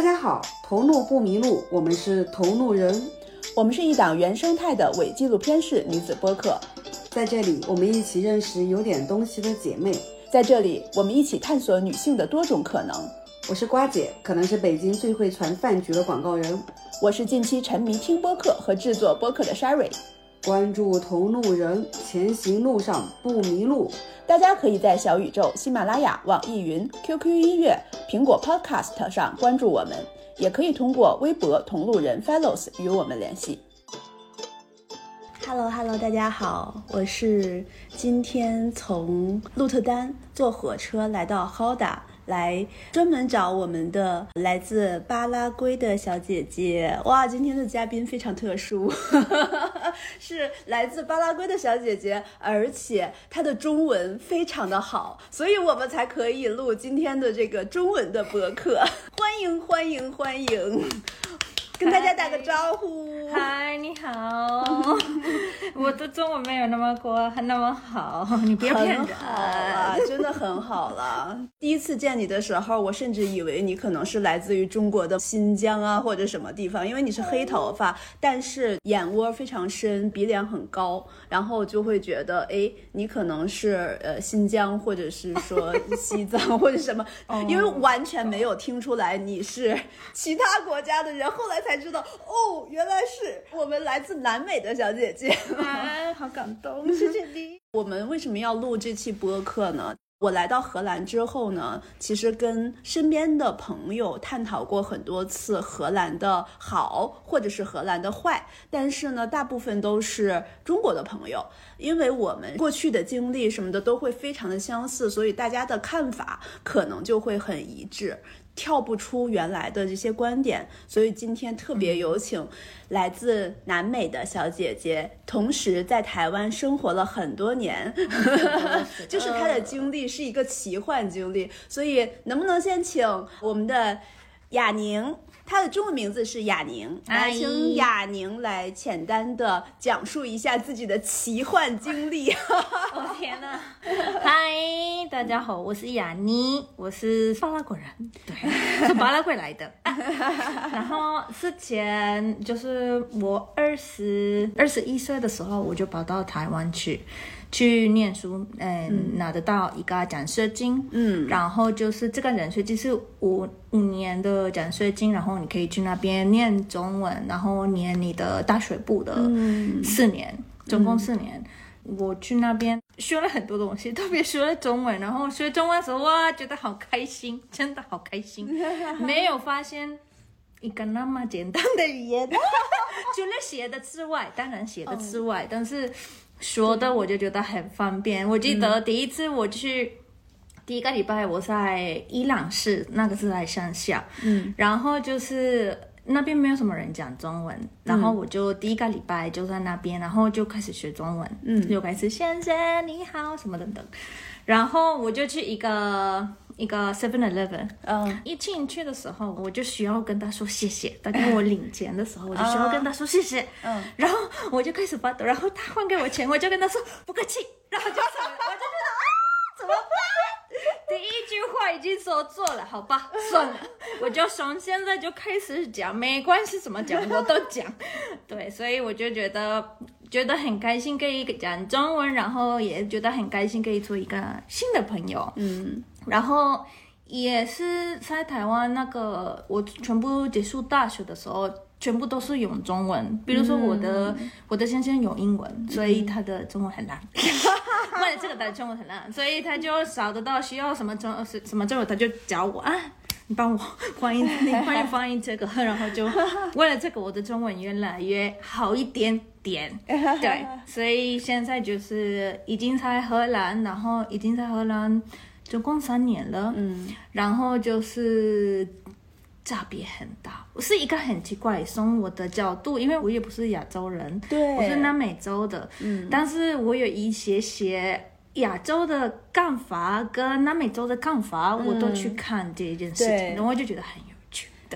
大家好，头路不迷路，我们是头路人，我们是一档原生态的伪纪录片式女子播客，在这里我们一起认识有点东西的姐妹，在这里我们一起探索女性的多种可能。我是瓜姐，可能是北京最会传饭局的广告人，我是近期沉迷听播客和制作播客的 Sherry。关注同路人，前行路上不迷路。大家可以在小宇宙、喜马拉雅、网易云、QQ 音乐、苹果 Podcast 上关注我们，也可以通过微博“同路人 Fellows” 与我们联系。Hello Hello，大家好，我是今天从鹿特丹坐火车来到 Hoda，。来专门找我们的来自巴拉圭的小姐姐哇！今天的嘉宾非常特殊，是来自巴拉圭的小姐姐，而且她的中文非常的好，所以我们才可以录今天的这个中文的博客。欢迎欢迎欢迎！跟大家打个招呼。嗨，你好。我的中文没有那么过，那么好，你别骗人。好了，真的很好了。第一次见你的时候，我甚至以为你可能是来自于中国的新疆啊，或者什么地方，因为你是黑头发，但是眼窝非常深，鼻梁很高，然后就会觉得，哎，你可能是呃新疆，或者是说西藏或者什么，因为完全没有听出来你是其他国家的人。后来才。才知道哦，原来是我们来自南美的小姐姐，哎，好感动，谢谢你。我们为什么要录这期播客呢？我来到荷兰之后呢，其实跟身边的朋友探讨过很多次荷兰的好，或者是荷兰的坏，但是呢，大部分都是中国的朋友，因为我们过去的经历什么的都会非常的相似，所以大家的看法可能就会很一致。跳不出原来的这些观点，所以今天特别有请来自南美的小姐姐，同时在台湾生活了很多年，就是她的经历是一个奇幻经历，所以能不能先请我们的雅宁？她的中文名字是雅宁，来请雅宁来简单的讲述一下自己的奇幻经历。我天哪！嗨，大家好，我是雅妮，我是巴拉圭人，对，是巴拉圭来的。然后之前就是我二十二十一岁的时候，我就跑到台湾去。去念书，嗯，拿得到一个奖学金，嗯，然后就是这个奖学金是五五年的奖学金，然后你可以去那边念中文，然后念你的大学部的四年，总共四年。我去那边学了很多东西，特别学了中文，然后学中文的时候哇，觉得好开心，真的好开心，没有发现一个那么简单的语言，除了写的之外，当然写的之外，但是。说的我就觉得很方便。我记得第一次我去，第一个礼拜我在伊朗市，那个是在乡下，嗯，然后就是那边没有什么人讲中文，然后我就第一个礼拜就在那边，然后就开始学中文，嗯，就开始先生你好什么等等，然后我就去一个。一个 Seven Eleven，嗯，一进去的时候，我就需要跟他说谢谢。他给我领钱的时候，我就需要跟他说谢谢。嗯，然后我就开始发抖，然后他还给我钱，我就跟他说不客气，然后就走了。我就觉得啊，怎么办？第一句话已经说错了，好吧，算了，我就从现在就开始讲，没关系，怎么讲我都讲。对，所以我就觉得觉得很开心可以讲中文，然后也觉得很开心可以做一个新的朋友。嗯。然后也是在台湾那个，我全部结束大学的时候，全部都是用中文。比如说我的我的先生用英文，所以他的中文很烂。为了这个他的中文很烂，所以他就找得到需要什么中什什么中文，他就教我啊，你帮我翻译，你帮我翻译这个，然后就为了这个，我的中文越来越好一点点。对，所以现在就是已经在荷兰，然后已经在荷兰。总共三年了，嗯，然后就是差别很大。我是一个很奇怪，从我的角度，因为我也不是亚洲人，对，我是南美洲的，嗯，但是我有一些些亚洲的看法跟南美洲的看法，我都去看这一件事情，然后我就觉得很。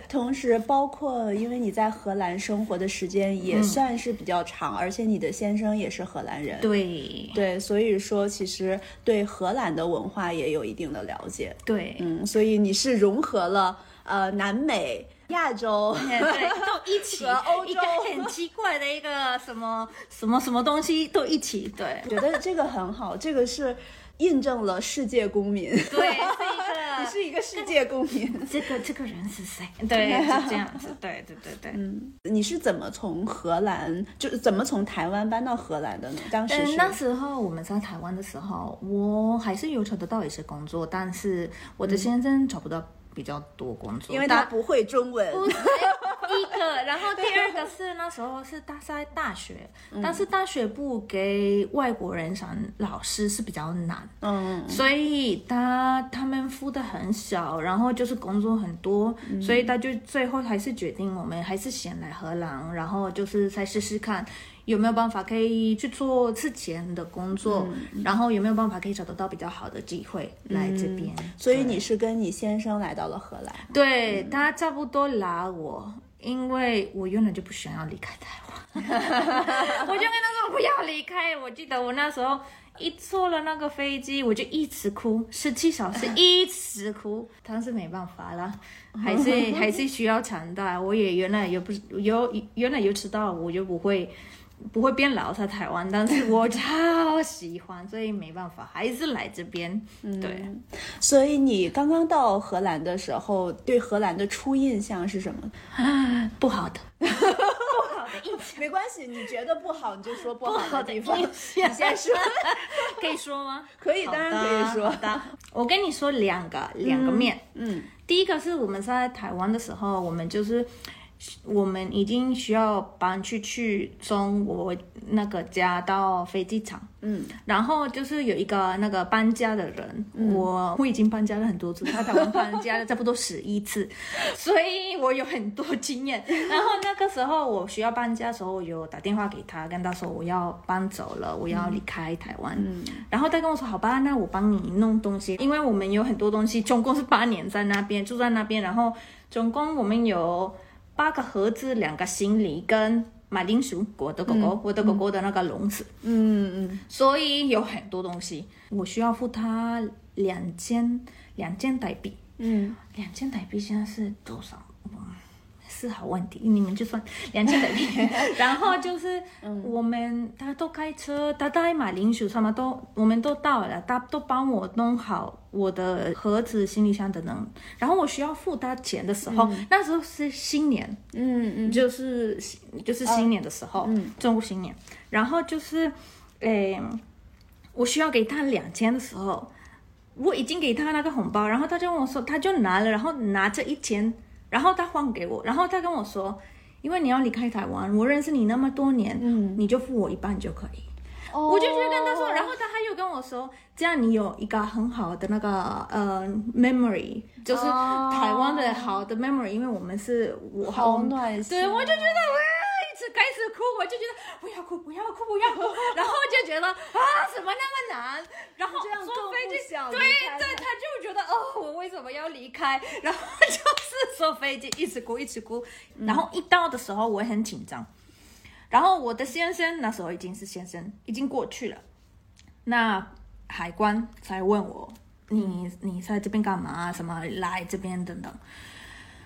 同时，包括因为你在荷兰生活的时间也算是比较长，而且你的先生也是荷兰人，对。对，所以说其实对荷兰的文化也有一定的了解，对，嗯，所以你是融合了呃南美、亚洲，对，都一起，和欧洲一个很奇怪的一个什么什么什么东西都一起，对，觉得这个很好，这个是印证了世界公民。对，是一个你是一个世界公民。这个这个人是谁？对，是这样子，对对对对。嗯，你是怎么从荷兰，就是怎么从台湾搬到荷兰的呢？当时是嗯，那时候我们在台湾的时候，我还是有找得到一些工作，但是我的先生找不到比较多工作，因为他不会中文。不是一个，然后第二个是那时候是大在大学，但是大学部给外国人上老师是比较难，嗯，所以他他们付的很少，然后就是工作很多，所以他就最后还是决定我们还是先来荷兰，然后就是再试试看有没有办法可以去做之前的工作，然后有没有办法可以找得到比较好的机会来这边。所以你是跟你先生来到了荷兰。对他差不多拉我，因为我原来就不想要离开台湾，我就跟他说不要离开。我记得我那时候一坐了那个飞机，我就一直哭，十七小时 一直哭，但是没办法了，还是还是需要强大。我也原来也不是有原来有知道，我就不会。不会变老在台湾，但是 我超喜欢，所以没办法，还是来这边。对，所以你刚刚到荷兰的时候，对荷兰的初印象是什么？不好的，不好的印象。没关系，你觉得不好你就说不好的地方。你先说，可以说吗？可以，当然可以说。好的，我跟你说两个两个面。嗯第一个是我们在台湾的时候，我们就是我们已经需要搬去去从我那个家到飞机场，嗯，然后就是有一个那个搬家的人，我我已经搬家了很多次，他台湾搬家了差不多十一次，所以我有很多经验。然后那个时候我需要搬家的时候，我有打电话给他，跟他说我要搬走了，我要离开台湾。嗯。然后他跟我说：“好吧，那我帮你弄东西，因为我们有很多东西，总共是八年在那边住在那边，然后总共我们有八个盒子、两个行李跟马铃薯，我的狗狗，我的狗狗的那个笼子，嗯嗯。所以有很多东西，我需要付他两千两千台币，嗯。两千台币现在是多少？嗯是好问题，你们就算两千台币。然后就是我们他都开车，他带马铃薯什么都我们都到了，他都帮我弄好我的盒子、行李箱等等。然后我需要付他钱的时候，那时候是新年，嗯嗯。就是就是新年的时候，嗯中国新年，然后就是，诶、我需要给他两千的时候，我已经给他那个红包，然后他就跟我说，他就拿了，然后拿着一千，然后他换给我，然后他跟我说，因为你要离开台湾，我认识你那么多年，嗯。你就付我一半就可以。哦。我就去跟他说，然后他还有跟我说，这样你有一个很好的那个呃 memory，就是哦。台湾的好的 memory，因为我们是我好暖心。对我就觉得开始哭，我就觉得不要哭，不要哭，不要哭，然后就觉得啊，怎么那么难？然后这样坐飞机想对开对，他就觉得哦，我为什么要离开？然后就是坐飞机一直哭，一直哭，然后一到的时候我很紧张。然后我的先生那时候已经是先生，已经过去了。那海关才问我，你你在这边干嘛？什么来这边等等。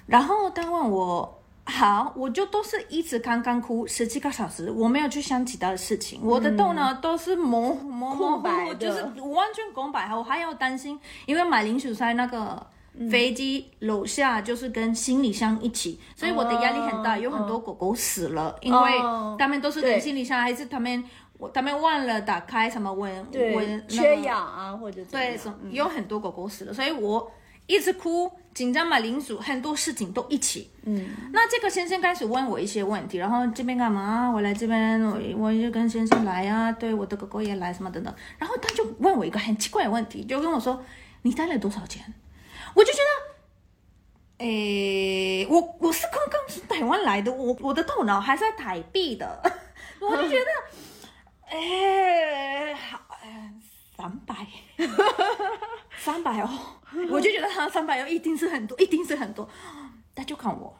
然后他问我，好，我就都是一直刚刚哭十七个小时，我没有去想其他的事情，我的头呢都是模模模 空白的糊糊，就是完全空白。我还要担心，因为马铃薯在那个。飞机楼下就是跟行李箱一起，所以我的压力很大。有很多狗狗死了，因为哦他们都是对跟行李箱，还是他们我他们忘了打开什么温温，缺那个氧啊或者对，有很多狗狗死了，所以我一直哭，紧张嘛，领主，很多事情都一起。嗯那这个先生开始问我一些问题，然后这边干嘛？我来这边，我我就跟先生来啊，对，我的狗狗也来，什么等等。然后他就问我一个很奇怪的问题，就跟我说：“你带了多少钱？”我就觉得。诶，我我是刚刚从台湾来的，我我的头脑还在台币的，我就觉得，诶，好，呃三百，三百哦，我就觉得他三百哦，一定是很多，一定是很多。他就看我，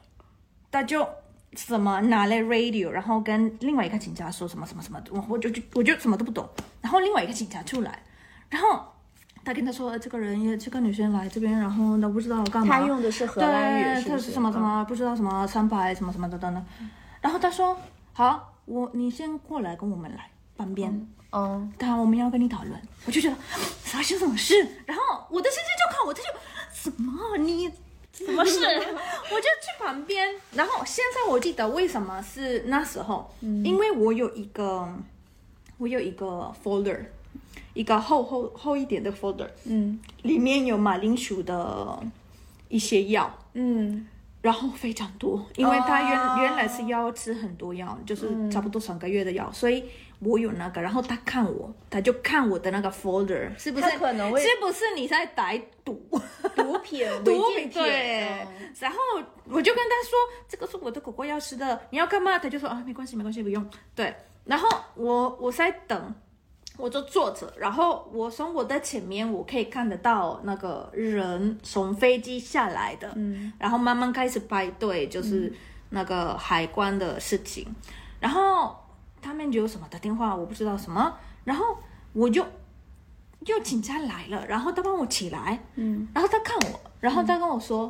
他就什么拿来 radio，然后跟另外一个警察说什么什么什么，我我就就我就什么都不懂。然后另外一个警察出来，然后他跟他说，呃这个人也这个女生来这边，然后都不知道干嘛。他用的是荷兰语，对，是不是？什么什么不知道什么三百什么什么的等等。然后他说好，我你先过来跟我们来旁边。嗯，当然我们要跟你讨论，我就觉得 发生什么事，然后我的先生就看我，他就什么你什么事，我就去旁边，然后现在我记得为什么是那时候，因为我有一个我有一个 folder，一个厚厚厚一点的 folder，嗯。里面有马铃薯的一些药，嗯。然后非常多，因为他原、哦原来是要吃很多药，就是差不多三个月的药，所以我有那个，然后他看我，他就看我的那个 folder 是不是？他可能会是不是你在歹毒？毒品、毒品对，嗯然后我就跟他说这个是我的狗狗要吃的，你要干嘛？他就说啊没关系没关系不用。对，然后我我在等，我就坐着，然后我从我的前面我可以看得到那个人从飞机下来的，嗯，然后慢慢开始排队，就是那个海关的事情，然后他们就有什么打电话，我不知道什么，然后我就。就警察来了，然后他帮我起来，嗯，然后他看我，然后他跟我说：“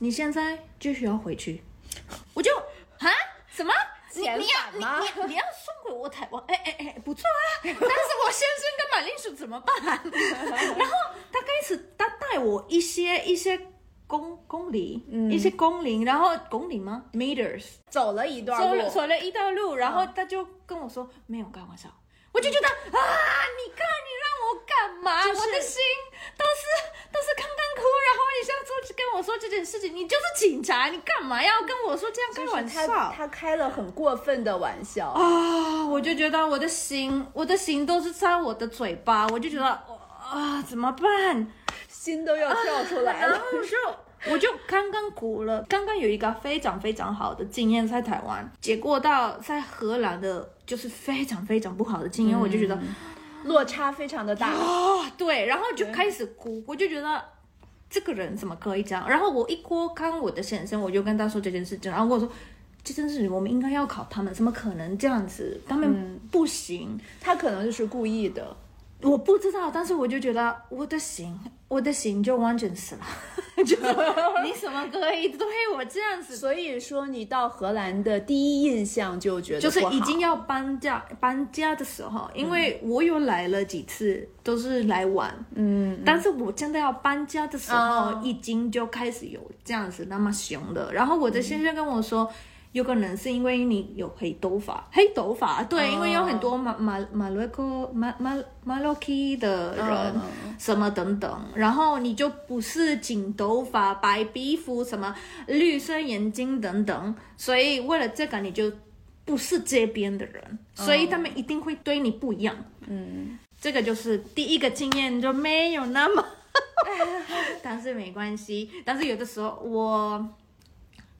你现在就需要回去。”我就啊什么？你你要你要送回我台湾？哎哎哎，不错啊！但是我先生跟马铃薯怎么办？然后他开始他带我一些一些公公里，一些公里，然后公里吗？meters，走了一段路，走了走了一段路，然后他就跟我说没有开玩笑，我就觉得啊，你看你让我干嘛？就是我的心都是都是刚刚哭，然后你现在说跟我说这件事情，你就是警察，你干嘛要跟我说这样开玩他笑？他开了很过分的玩笑。啊，我就觉得我的心，我的心都是在我的嘴巴，我就觉得啊，怎么办？心都要跳出来了。然后就我就刚刚哭了，刚刚有一个非常非常好的经验在台湾，结果到在荷兰的，就是非常非常不好的经验，我就觉得落差非常的大。啊，对，然后就开始哭，我就觉得这个人怎么可以这样？然后我一过看我的先生，我就跟他说这件事情，然后我说。这件事情我们应该要考他们，怎么可能这样子？他们不行，他可能就是故意的。我不知道，但是我就觉得我的心，我的心就完全死了，就是你怎么可以对我这样子？所以说，你到荷兰的第一印象就觉得就是已经要搬家搬家的时候，因为我有来了几次，都是来玩，嗯，但是我真的要搬家的时候，哦已经就开始有这样子那么凶的。然后我的先生跟我说。有可能是因为你有黑头发，黑头发，对，哦因为有很多马马马洛克马马马洛基的人，嗯什么等等，然后你就不是金头发、白皮肤，什么绿色眼睛等等，所以为了这个你就不是这边的人，所以他们一定会对你不一样。嗯，这个就是第一个经验就没有那么，但是没关系。但是有的时候我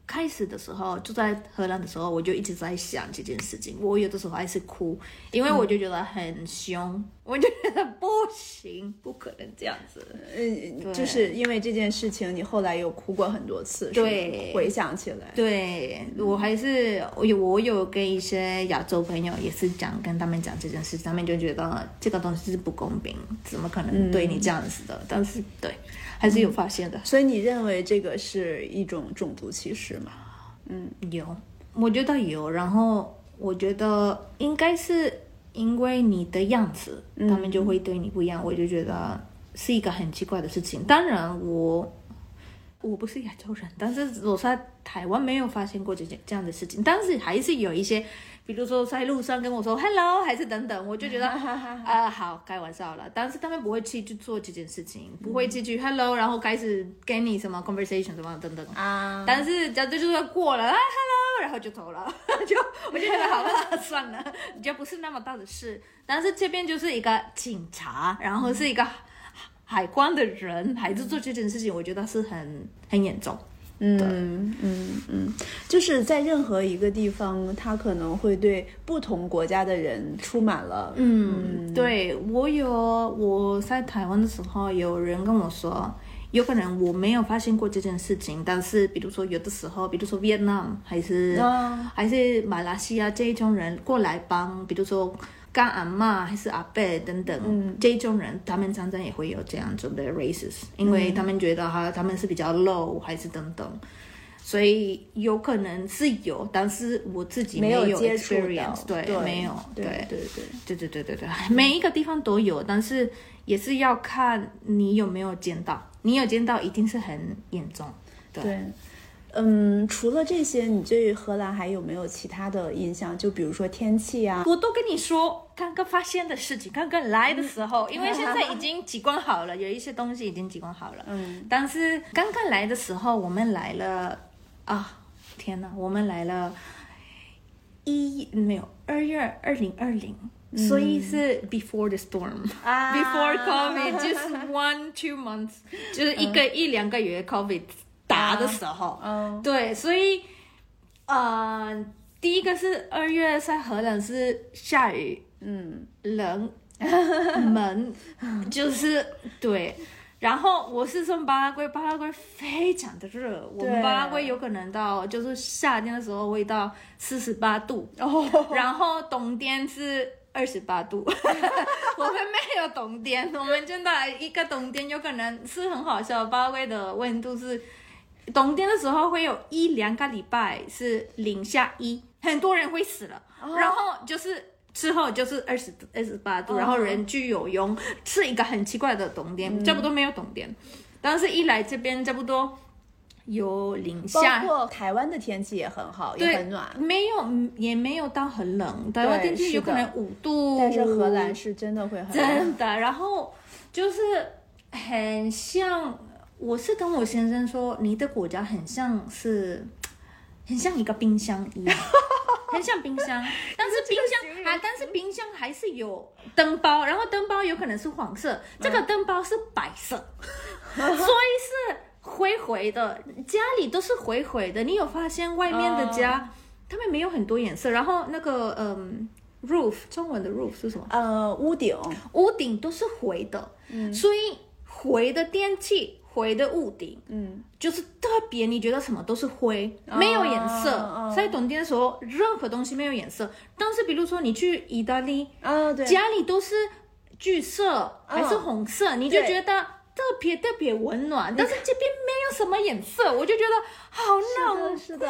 开始的时候就在荷兰的时候，我就一直在想这件事情。我有的时候还是哭，因为我就觉得很凶，我就觉得不行，不可能这样子。嗯，就是因为这件事情，你后来有哭过很多次，是吗对回想起来，对我还是我有我有跟一些亚洲朋友也是讲跟他们讲这件事，他们就觉得这个东西是不公平，怎么可能对你这样子的？但是对，还是有发现的。所以你认为这个是一种种族歧视吗？嗯有，我觉得有。然后我觉得应该是因为你的样子，他们就会对你不一样。我就觉得是一个很奇怪的事情。当然我。我不是亚洲人，但是我在台湾没有发现过这件这样的事情，但是还是有一些，比如说在路上跟我说 hello，还是等等，我就觉得啊、好开玩笑了，但是他们不会去去做这件事情，不会去去 hello，然后开始给你什么 conversation 什么等等。啊，但是假如就是过了啊，hello，然后就走了，就我就觉得好了，算了，就不是那么大的事。但是这边就是一个警察，然后是一个海关的人，还是做这件事情，我觉得是很很严重。嗯嗯嗯，就是在任何一个地方，他可能会对不同国家的人充满了嗯，对我有我在台湾的时候，有人跟我说，有可能我没有发现过这件事情，但是比如说有的时候，比如说越南还是、啊还是马来西亚这一种人过来帮，比如说干阿妈还是阿伯等等，嗯这种人，他们常常也会有这样子的 racist，因为他们觉得哈他们是比较 low 还是等等，所以有可能是有，但是我自己没有接触对，对，没有，对对对对。对对对对对，每一个地方都有，但是也是要看你有没有见到，你有见到一定是很严重。对，对，嗯，除了这些，你对荷兰还有没有其他的印象？就比如说天气啊，我都跟你说刚刚发现的事情，刚刚来的时候，因为现在已经习惯好了，有一些东西已经习惯好了。嗯，但是刚刚来的时候，我们来了啊，天哪，我们来了一没有二月二零二零。所以是 before the storm，before、啊 COVID，就是 one two months，就是一个、一两个月 COVID 打的时候，嗯对，所以呃，第一个是二月在荷兰是下雨，嗯冷，门，就是对。然后我是从巴拉圭，巴拉圭非常的热，我们巴拉圭有可能到就是夏天的时候会到四十八度，哦，然后冬天是二十八度，我们没有冬天，我们真的一个冬天有可能是很好笑。巴拉圭的温度是冬天的时候会有一两个礼拜是零下一，很多人会死了，然后就是。之后就是二十二十八度，然后人去游泳，是一个很奇怪的冬天，差不多没有冬天，但是一来这边差不多有零包下，括台湾的天气也很好，也，很暖，没有也没有到很冷，台湾天气有可能五度，但是荷兰是真的会很冷。真的，然后就是很像，我是跟我先生说，你的国家很像是，很像一个冰箱一样。很像冰箱，但是冰箱啊，但是冰箱还是有灯包，然后灯包有可能是黄色，这个灯包是白色，所以是灰灰的，家里都是灰灰的。你有发现外面的家，他们没有很多颜色，然后那个嗯，roof 中文的 roof 是什么？呃，屋顶，屋顶都是灰的，所以灰的电器、灰的屋顶，嗯，就是特别，你觉得什么都是灰，没有颜色。哦在冬天的时候，任何东西没有颜色。但是比如说你去意大利，啊，对，家里都是橘色还是红色，你就觉得特别特别温暖。但是这边没有什么颜色，我就觉得好冷哦。是的，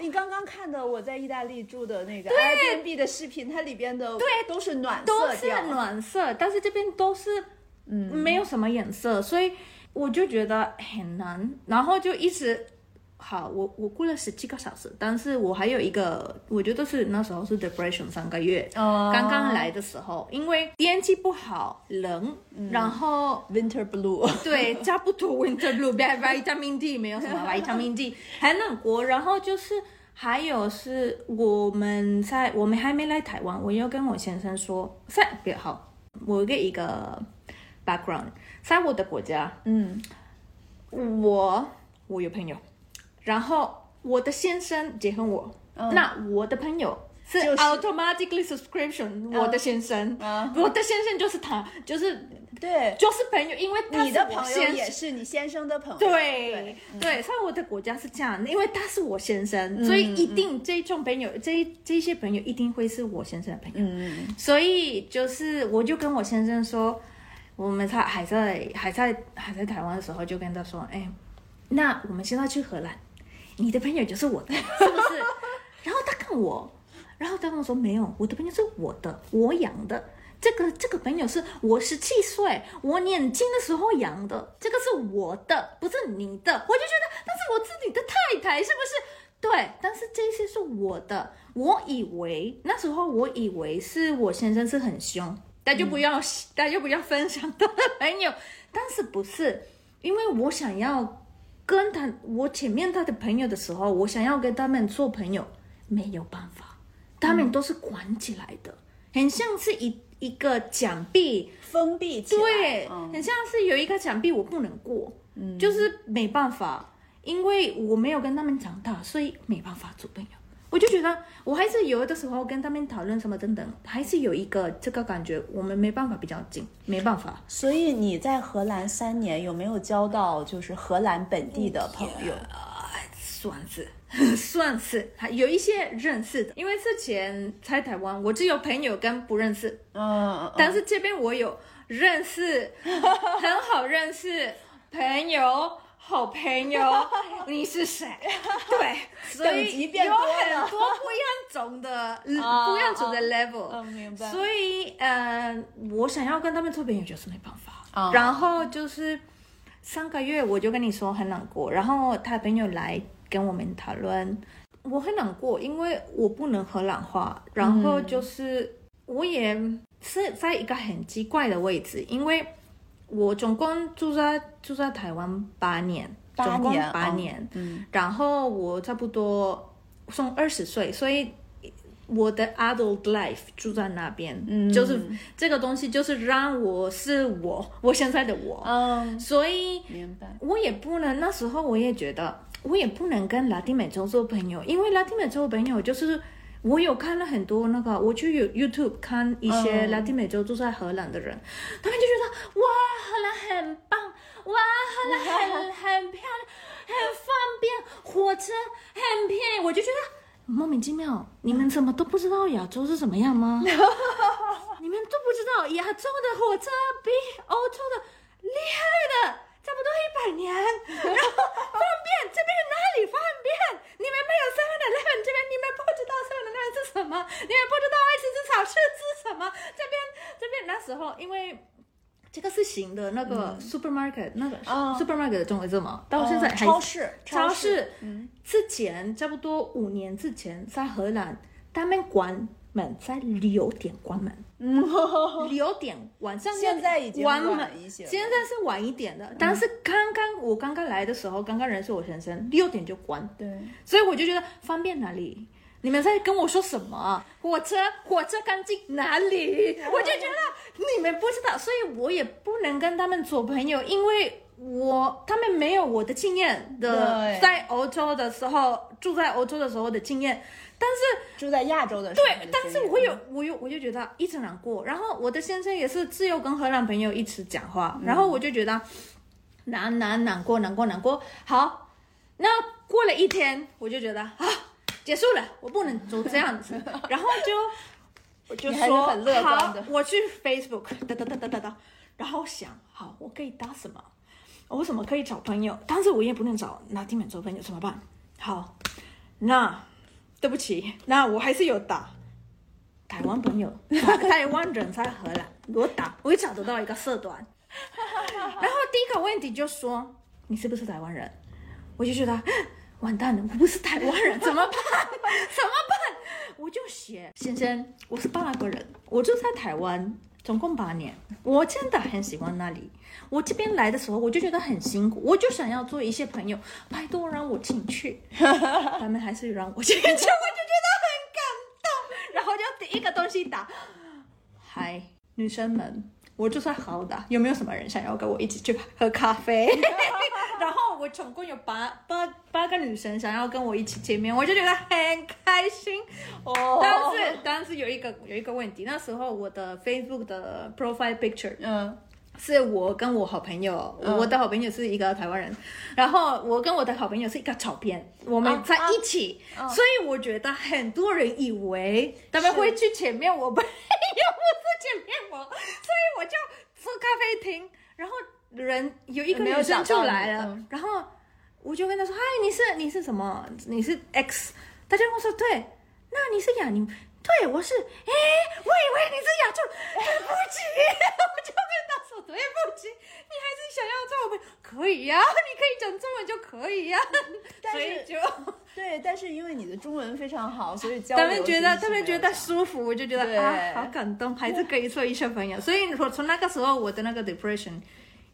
你刚刚看的我在意大利住的那个 Airbnb 的视频，它里边的对都是暖都是，暖色，但是这边都是嗯没有什么颜色，所以我就觉得很难，然后就一直。好，我我过了十七个小时，但是我还有一个，我觉得是那时候是 depression 三个月，哦刚刚来的时候，因为天气不好，冷，然后 Winter Blue，对，差不多 winter blue，不 vitamin D 没有什么 vitamin D，很难过。然后就是还有是我们在我们还没来台湾，我又跟我先生说，在别好，我给一个 background，在我的国家，嗯，我我有朋友，然后我的先生结婚我，那我的朋友。是 automatically subscription，、我的先生，嗯。我的先生就是他，就是对，就是朋友，因为他你的朋友也是你先生的朋友，对对，在我的国家是这样，因为他是我先生，所以一定这种朋友，这这些朋友一定会是我先生的朋友。嗯，所以就是，我就跟我先生说，我们在还在还在还在台湾的时候，就跟他说，哎，那我们现在去荷兰，你的朋友就是我的，是不是？然后他看我，然后他跟我说，没有，我的朋友是我的，我养的。这个这个朋友是我十七岁，我年轻的时候养的，这个是我的，不是你的。我就觉得那是我自己的太太，是不是？对，但是这些是我的。我以为那时候我以为是我先生是很凶，大家就不要、大家就不要分享他的朋友，但是不是？因为我想要跟他，我前面他的朋友的时候，我想要跟他们做朋友，没有办法，他们都是关起来的，很像是一一个墙壁，封闭起来，对，嗯很像是有一个墙壁我不能过，嗯就是没办法，因为我没有跟他们长大，所以没办法做朋友。我就觉得我还是有的时候跟他们讨论什么等等，还是有一个这个感觉，我们没办法比较近，没办法。所以你在荷兰三年，有没有交到就是荷兰本地的朋友？算是 算是还有一些认识的，因为之前在台湾我只有朋友跟不认识，嗯，但是这边我有认识，很好认识朋友。好朋友，你是谁？对，所以有很多不一样种的、啊不一样种的 level。嗯明白所以，呃，我想要跟他们做朋友，就是没办法。啊然后就是上个月我就跟你说很难过，然后他朋友来跟我们讨论，我很难过，因为我不能荷兰话，然后就是我也是在一个很奇怪的位置，因为我总共住在住在台湾八年，八总共年哦八年，嗯然后我差不多从二十岁，所以我的 adult life 住在那边，嗯就是这个东西就是让我是我，我现在的我，嗯，所以明白。我也不能那时候我也觉得我也不能跟拉丁美洲做朋友，因为拉丁美洲的朋友就是。我有看了很多那个，我去 You YouTube 看一些嗯拉丁美洲住在荷兰的人，他们就觉得哇，荷兰很棒，哇，荷兰很很漂亮，很方便，火车很便宜，我就觉得莫名其妙，你们怎么都不知道亚洲是怎么样吗？你们都不知道亚洲的火车比欧洲的厉害的，差不多一百年，然后方便，这边哪里方便？你们没有 Seven Eleven 这边，你们不知道 Seven Eleven 是什么，你们不知道爱情之草是是什么，这边这边那时候因为。这个是行的那个 supermarket，、那个哦。supermarket 的中文是什么？到现在哦还超市超超市。嗯，之前差不多五年之前，在荷兰，他们关门在六点关门，六点晚上现在已经关门晚一些了现在是晚一点的，但是刚刚我刚刚来的时候，刚刚认识我先生，六点就关，对，所以我就觉得方便哪里？你们在跟我说什么？火车火车干净哪里？我就觉得你们不知道，所以我也不能跟他们做朋友，因为我他们没有我的经验的，在欧洲的时候住在欧洲的时候的经验，但是住在亚洲的对，但是我有，我有，我就觉得一直难过。然后我的先生也是自由跟荷兰朋友一起讲话，然后我就觉得难难难过难过难过。好，那过了一天，我就觉得啊，结束了，我不能走这样子。然后就我就说好我去 Facebook 哒哒哒哒哒哒，然后想好我可以打什么，我为什么可以找朋友，但是我也不能找拉丁美洲朋友，怎么办？好，那对不起，那我还是有打台湾朋友，台湾人在荷兰，我打，我也找得到一个社团。然后第一个问题就说你是不是台湾人？我就觉得 完蛋了，我不是台湾人，怎么办？怎么办？我就写先生，我是巴拉圭人，我住在台湾。总共八年，我真的很喜欢那里。我这边来的时候，我就觉得很辛苦，我就想要做一些朋友，拜托让我进去。他们还是让我进去，我就觉得很感动。然后就第一个东西打，嗨，女生们，我就算好的，有没有什么人想要跟我一起去喝咖啡？然后我总共有八八八个女生想要跟我一起见面，我就觉得很开心。哦。但是但是有一个有一个问题，那时候我的 Facebook 的 profile picture 嗯。是我跟我好朋友，嗯。我的好朋友是一个台湾人，然后我跟我的好朋友是一个照片，我们在一起，所以我觉得很多人以为他们会去前面我朋友，不是前面我，所以我就坐咖啡厅，然后人有一个没有女生就来了，嗯然后我就跟他说：“嗨，你是你是什么？你是 X？” 他就跟我说：“对，那你是雅宁。”对，我是，哎，我以为你是亚洲，对不起，我就跟他说对不起，你还是想要做我可以呀、你可以讲中文就可以 呀、所以就对，但是因为你的中文非常好，所以教他们觉得他们觉得舒服，我就觉得啊，好感动，还是可以做一些朋友。所以我从那个时候，我的那个 depression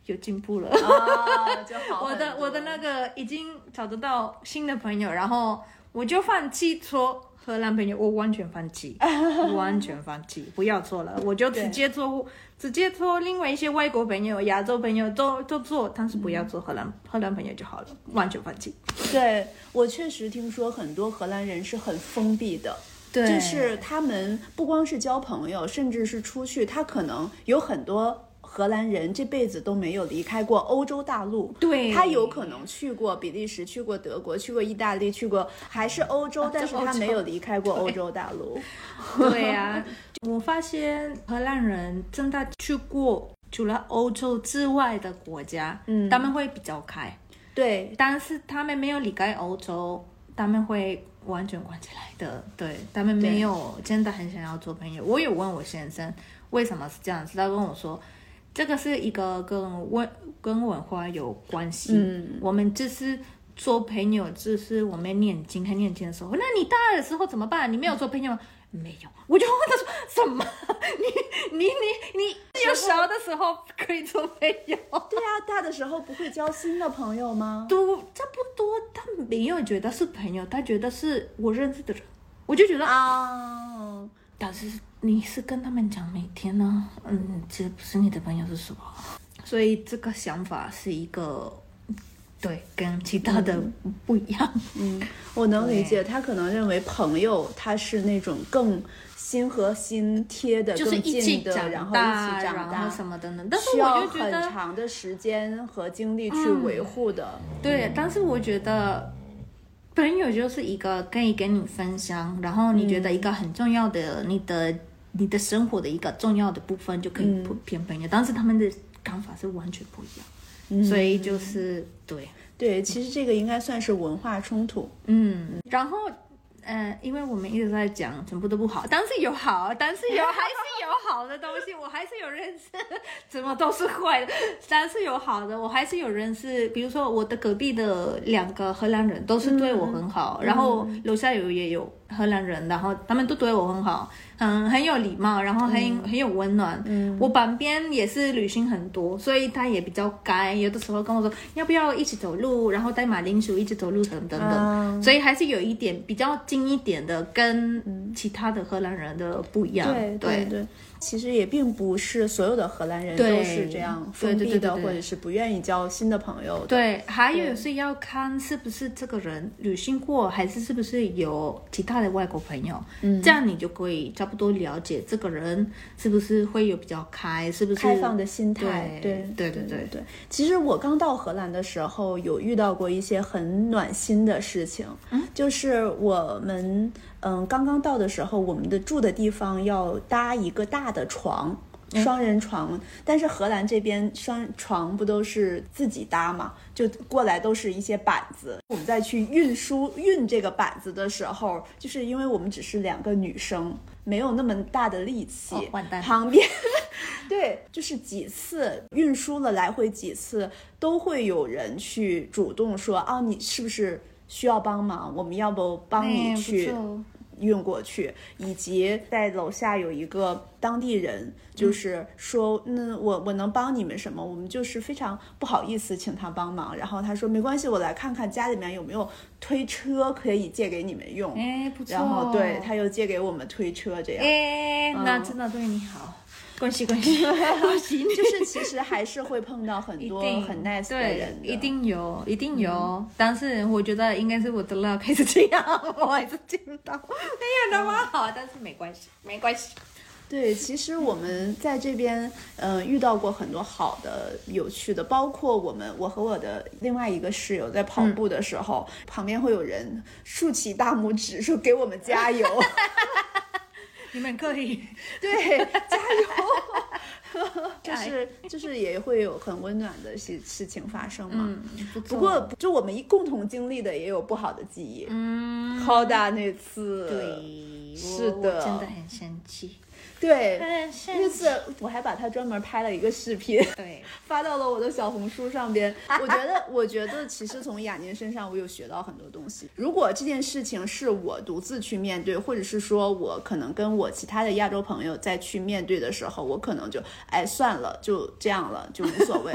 有进步了。啊，就好 我的我的那个已经找得到新的朋友，然后我就放弃说荷兰朋友，我完全放弃，完全放弃，不要做了，我就直接做直接做另外一些外国朋友、亚洲朋友都都做，但是不要做荷兰、荷兰朋友就好了，完全放弃。对我确实听说很多荷兰人是很封闭的，对就是他们不光是交朋友，甚至是出去，他可能有很多。荷兰人这辈子都没有离开过欧洲大陆。对他有可能去过比利时，去过德国，去过意大利，去过还是欧洲，但是他没有离开过欧洲大陆。对呀、我发现荷兰人真的去过除了欧洲之外的国家，嗯他们会比较开，对，但是他们没有离开欧洲，他们会完全关起来的。对他们没有真的很想要做朋友。我有问我先生为什么是这样子，他跟我说。这个是一个跟文跟文化有关系，嗯我们就是做朋友，就是我们年轻还年轻的时候。那你大二的时候怎么办？你没有做朋友吗？没有，我就问他说什么？你你你你只有小的时候可以做朋友，对啊，大的时候不会交新的朋友吗？都差不多。他没有觉得是朋友，他觉得是我认识的人。我就觉得，啊，但是你是跟他们讲每天呢，嗯，其实不是你的朋友是什么？所以这个想法是一个，对，跟其他的不一样。嗯，我能理解，他可能认为朋友他是那种更心和心贴的、就是更一起近的，长然后一大，起长然后大，什么的呢。但是需要我就觉得，很长的时间和精力去维护的。对，但是我觉得朋友就是一个可以跟你分享，然后你觉得一个很重要的，你的你的生活的一个重要的部分就可以骗朋友，但是他们的看法是完全不一样，所以就是对，对，其实这个应该算是文化冲突。嗯，然后。呃，因为我们一直在讲全部都不好，但是有好，但是有还是有好的东西，我还是有认识，怎么都是坏的，但是有好的，我还是有认识，比如说我的隔壁的两个荷兰人都是对我很好，然后楼下有也有荷兰人，然后他们都对我很好，嗯，很有礼貌，然后很、很有温暖。嗯，我旁边也是旅行很多，所以他也比较该，有的时候跟我说要不要一起走路，然后带马铃薯一起走路等等等，啊。所以还是有一点比较近一点的，跟其他的荷兰人的不一样。对对。对，其实也并不是所有的荷兰人都是这样对封闭的，对对对对或者是不愿意交新的朋友的。对，还有是要看是不是这个人旅行过，还是是不是有其他的外国朋友，嗯，这样你就可以差不多了解这个人是不是会有比较开，是不是开放的心态，对对对对对对。其实我刚到荷兰的时候，有遇到过一些很暖心的事情，嗯就是我们嗯刚刚到的时候，我们的住的地方要搭一个大的床。双人床，但是荷兰这边双床不都是自己搭嘛？就过来都是一些板子。我们再去运输运这个板子的时候，就是因为我们只是两个女生，没有那么大的力气，哦完蛋旁边 对，就是几次运输了来回几次，都会有人去主动说啊，你是不是需要帮忙？我们要不帮你去错运过去？以及在楼下有一个当地人，就是说，那我我能帮你们什么？我们就是非常不好意思请他帮忙，然后他说没关系，我来看看家里面有没有推车可以借给你们用。哎，不错。然后对，他又借给我们推车，这样。哎，那真的对你好，恭喜恭喜恭喜！就是其实还是会碰到很多很 nice 的人，的，一定有，一定有。但是我觉得应该是我的 luck 还是这样，我还是见不到，没有那么好，但是没关系，没关系。对，其实我们在这边，嗯、遇到过很多好的、有趣的，包括我们，我和我的另外一个室友在跑步的时候，旁边会有人竖起大拇指说给我们加油，你们可以，对，加油，就是就是也会有很温暖的事事情发生嘛。嗯，不不过，就我们一共同经历的也有不好的记忆。嗯，好大那次，对，是的。真的很生气，对，那。次我还把他专门拍了一个视频，对，发到了我的小红书上边。我觉得，我觉得其实从雅宁身上我有学到很多东西。如果这件事情是我独自去面对，或者是说我可能跟我其他的亚洲朋友再去面对的时候，我可能就哎算了，就这样了，就无所谓。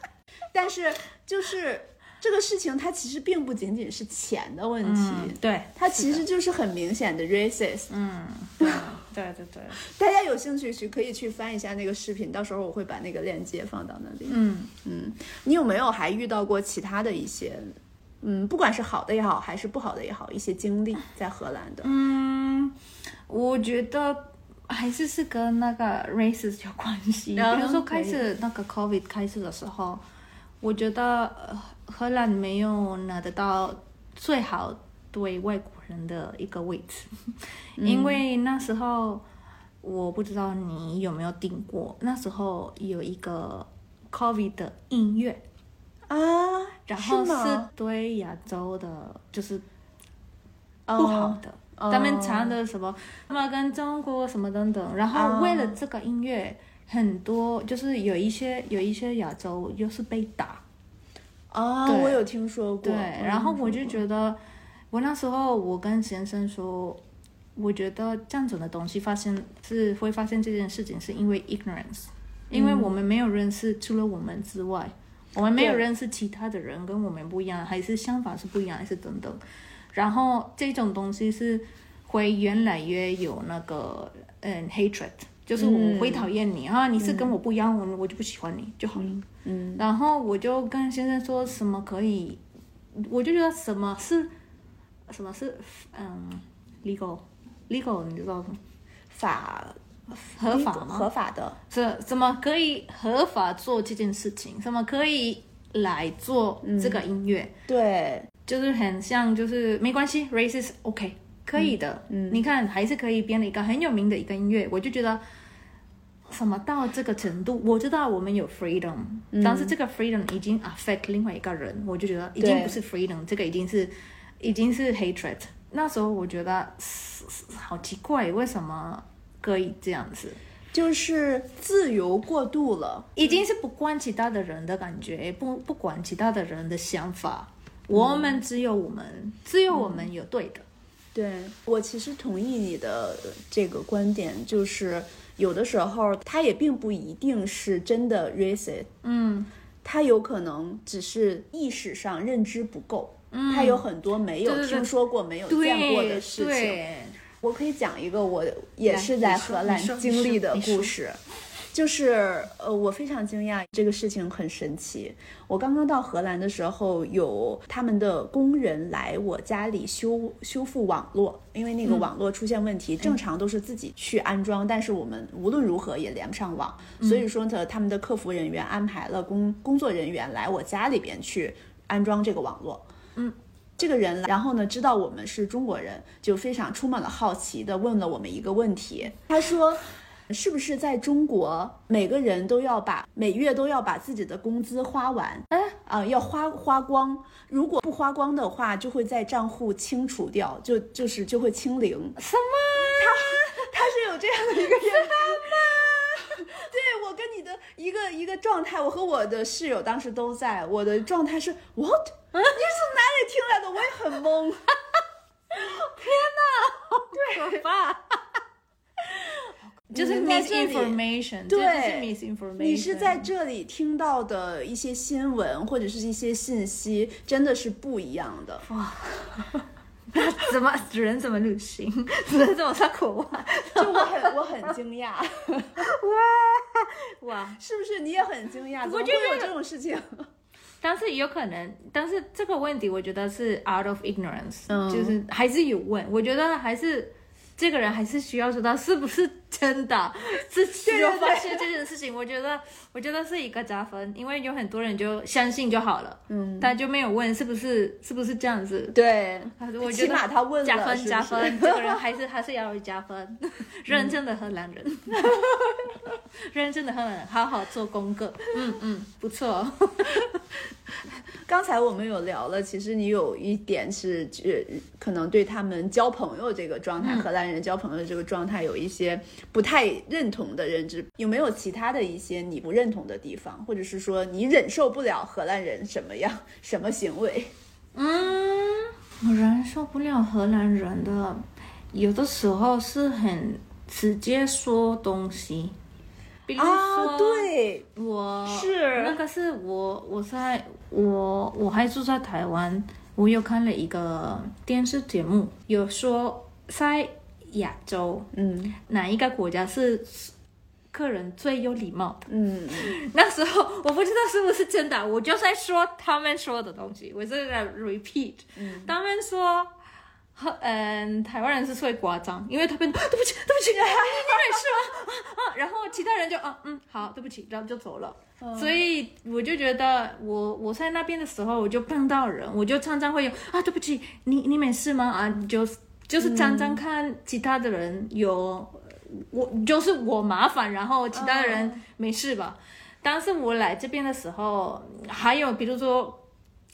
但是就是这个事情，它其实并不仅仅是钱的问题。嗯，对，它其实就是很明显的 racist，嗯，对对对对，大家有兴趣去可以去翻一下那个视频，到时候我会把那个链接放到那里。嗯。嗯，你有没有还遇到过其他的一些，嗯，不管是好的也好，还是不好的也好，一些经历在荷兰的？嗯，我觉得还是是跟那个 racist 有关系。比嗯如说开始那个 COVID 开始的时候，我觉得呃荷兰没有拿得到最好对外国人的一个位置，因为那时候我不知道你有没有订过，那时候有一个 COVID 的音乐，啊，然后是对亚洲的，就是不不好的。哦。他们唱的什么，他们跟中国什么等等，然后为了这个音乐，很多就是有一些有一些亚洲又是被打，啊，对。我有听说过。对，然后我就觉得，我那时候我跟先生说，我觉得这样子的东西发现是会发现这件事情，是因为 ignorance，因为我们没有认识除了我们之外，我们没有认识其他的人跟我们不一样，还是想法是不一样，还是等等。然后这种东西是会越来越有那个嗯 hatred，就是我会讨厌你、啊，你是跟我不一样，我我就不喜欢你就好了。嗯然后我就跟先生说什么可以，我就觉得什么是什么是嗯 legal legal，你知道吗？法合法吗？合法的，这怎么可以合法做这件事情？怎么可以来做这个音乐？对，就是很像，就是没关系，racist OK 可以的。嗯，你看还是可以编了一个很有名的一个音乐，我就觉得。什么到这个程度？我知道我们有 freedom，、但是这个 freedom 已经 affect 另外一个人，我就觉得已经不是 freedom，这个已经是已经是 hatred。那时候我觉得好奇怪，为什么可以这样子？就是自由过度了。已经是不管其他的人的感觉，不不管其他的人的想法，我们只有我们，只有我们有对的。对我其实同意你的这个观点，就是有的时候他也并不一定是真的 racist，嗯，他有可能只是意识上认知不够，他有很多没有听说过、没有见过的事情。我可以讲一个我也是在荷兰经历的故事，就是呃，我非常惊讶，这个事情很神奇。我刚刚到荷兰的时候，有他们的工人来我家里修修复网络，因为那个网络出现问题，正常都是自己去安装，但是我们无论如何也连不上网，所以说呢，他们的客服人员安排了工工作人员来我家里边去安装这个网络。嗯这个人，然后呢，知道我们是中国人，就非常充满了好奇的问了我们一个问题。他说：“是不是在中国，每个人都要把每月都要把自己的工资花完？哎，啊、要花花光。如果不花光的话，就会在账户清除掉，就就是就会清零。什么？他他是有这样的一个认知。对我跟你的一个一个状态，我和我的室友当时都在，我的状态是 what？你是从哪里听来的？我也很懵。可怕！就是 misinformation，对就是 misinformation。你是在这里听到的一些新闻或者是一些信息，真的是不一样的。哇怎么人怎么旅行，人怎么上国外？就我很我很惊讶，哇哇！是不是你也很惊讶？怎么我觉得会有这种事情？但是有可能，但是这个问题我觉得是 out of ignorance，、嗯就是还是有问，我觉得还是这个人还是需要知道是不是 真的，是需要发现这件事情。我觉得，我觉得是一个加分，因为有很多人就相信就好了，嗯，他就没有问是不是是不是这样子。对，起我觉得码他问了加分加分，这个人还是还是要有加分，认真的荷兰人，认真的荷兰人，好好做功课，嗯嗯，不错。刚才我们有聊了，其实你有一点是，呃，可能对他们交朋友这个状态，荷兰人交朋友这个状态有一些不太认同的认知。有没有其他的一些你不认同的地方，或者是说你忍受不了荷兰人什么样什么行为？嗯，我忍受不了荷兰人的，有的时候是很直接说东西，比如说，啊，对，我是那个是我我在我我还住在台湾，我有看了一个电视节目，有说在亚洲嗯哪一个国家是客人最有礼貌的。嗯，那时候我不知道是不是真的，我就在说他们说的东西，我是在 repeat。他们说嗯，台湾人是会夸张，因为他们对不起，对不起，你没事吗？啊啊，然后其他人就啊嗯好，对不起，然后就走了。所以我就觉得我我在那边的时候，我就碰到人，我就常常会有啊对不起，你你没事吗？啊，就就是常常看其他的人有我就是我麻烦，然后其他的人没事吧。但是我来这边的时候，还有比如说。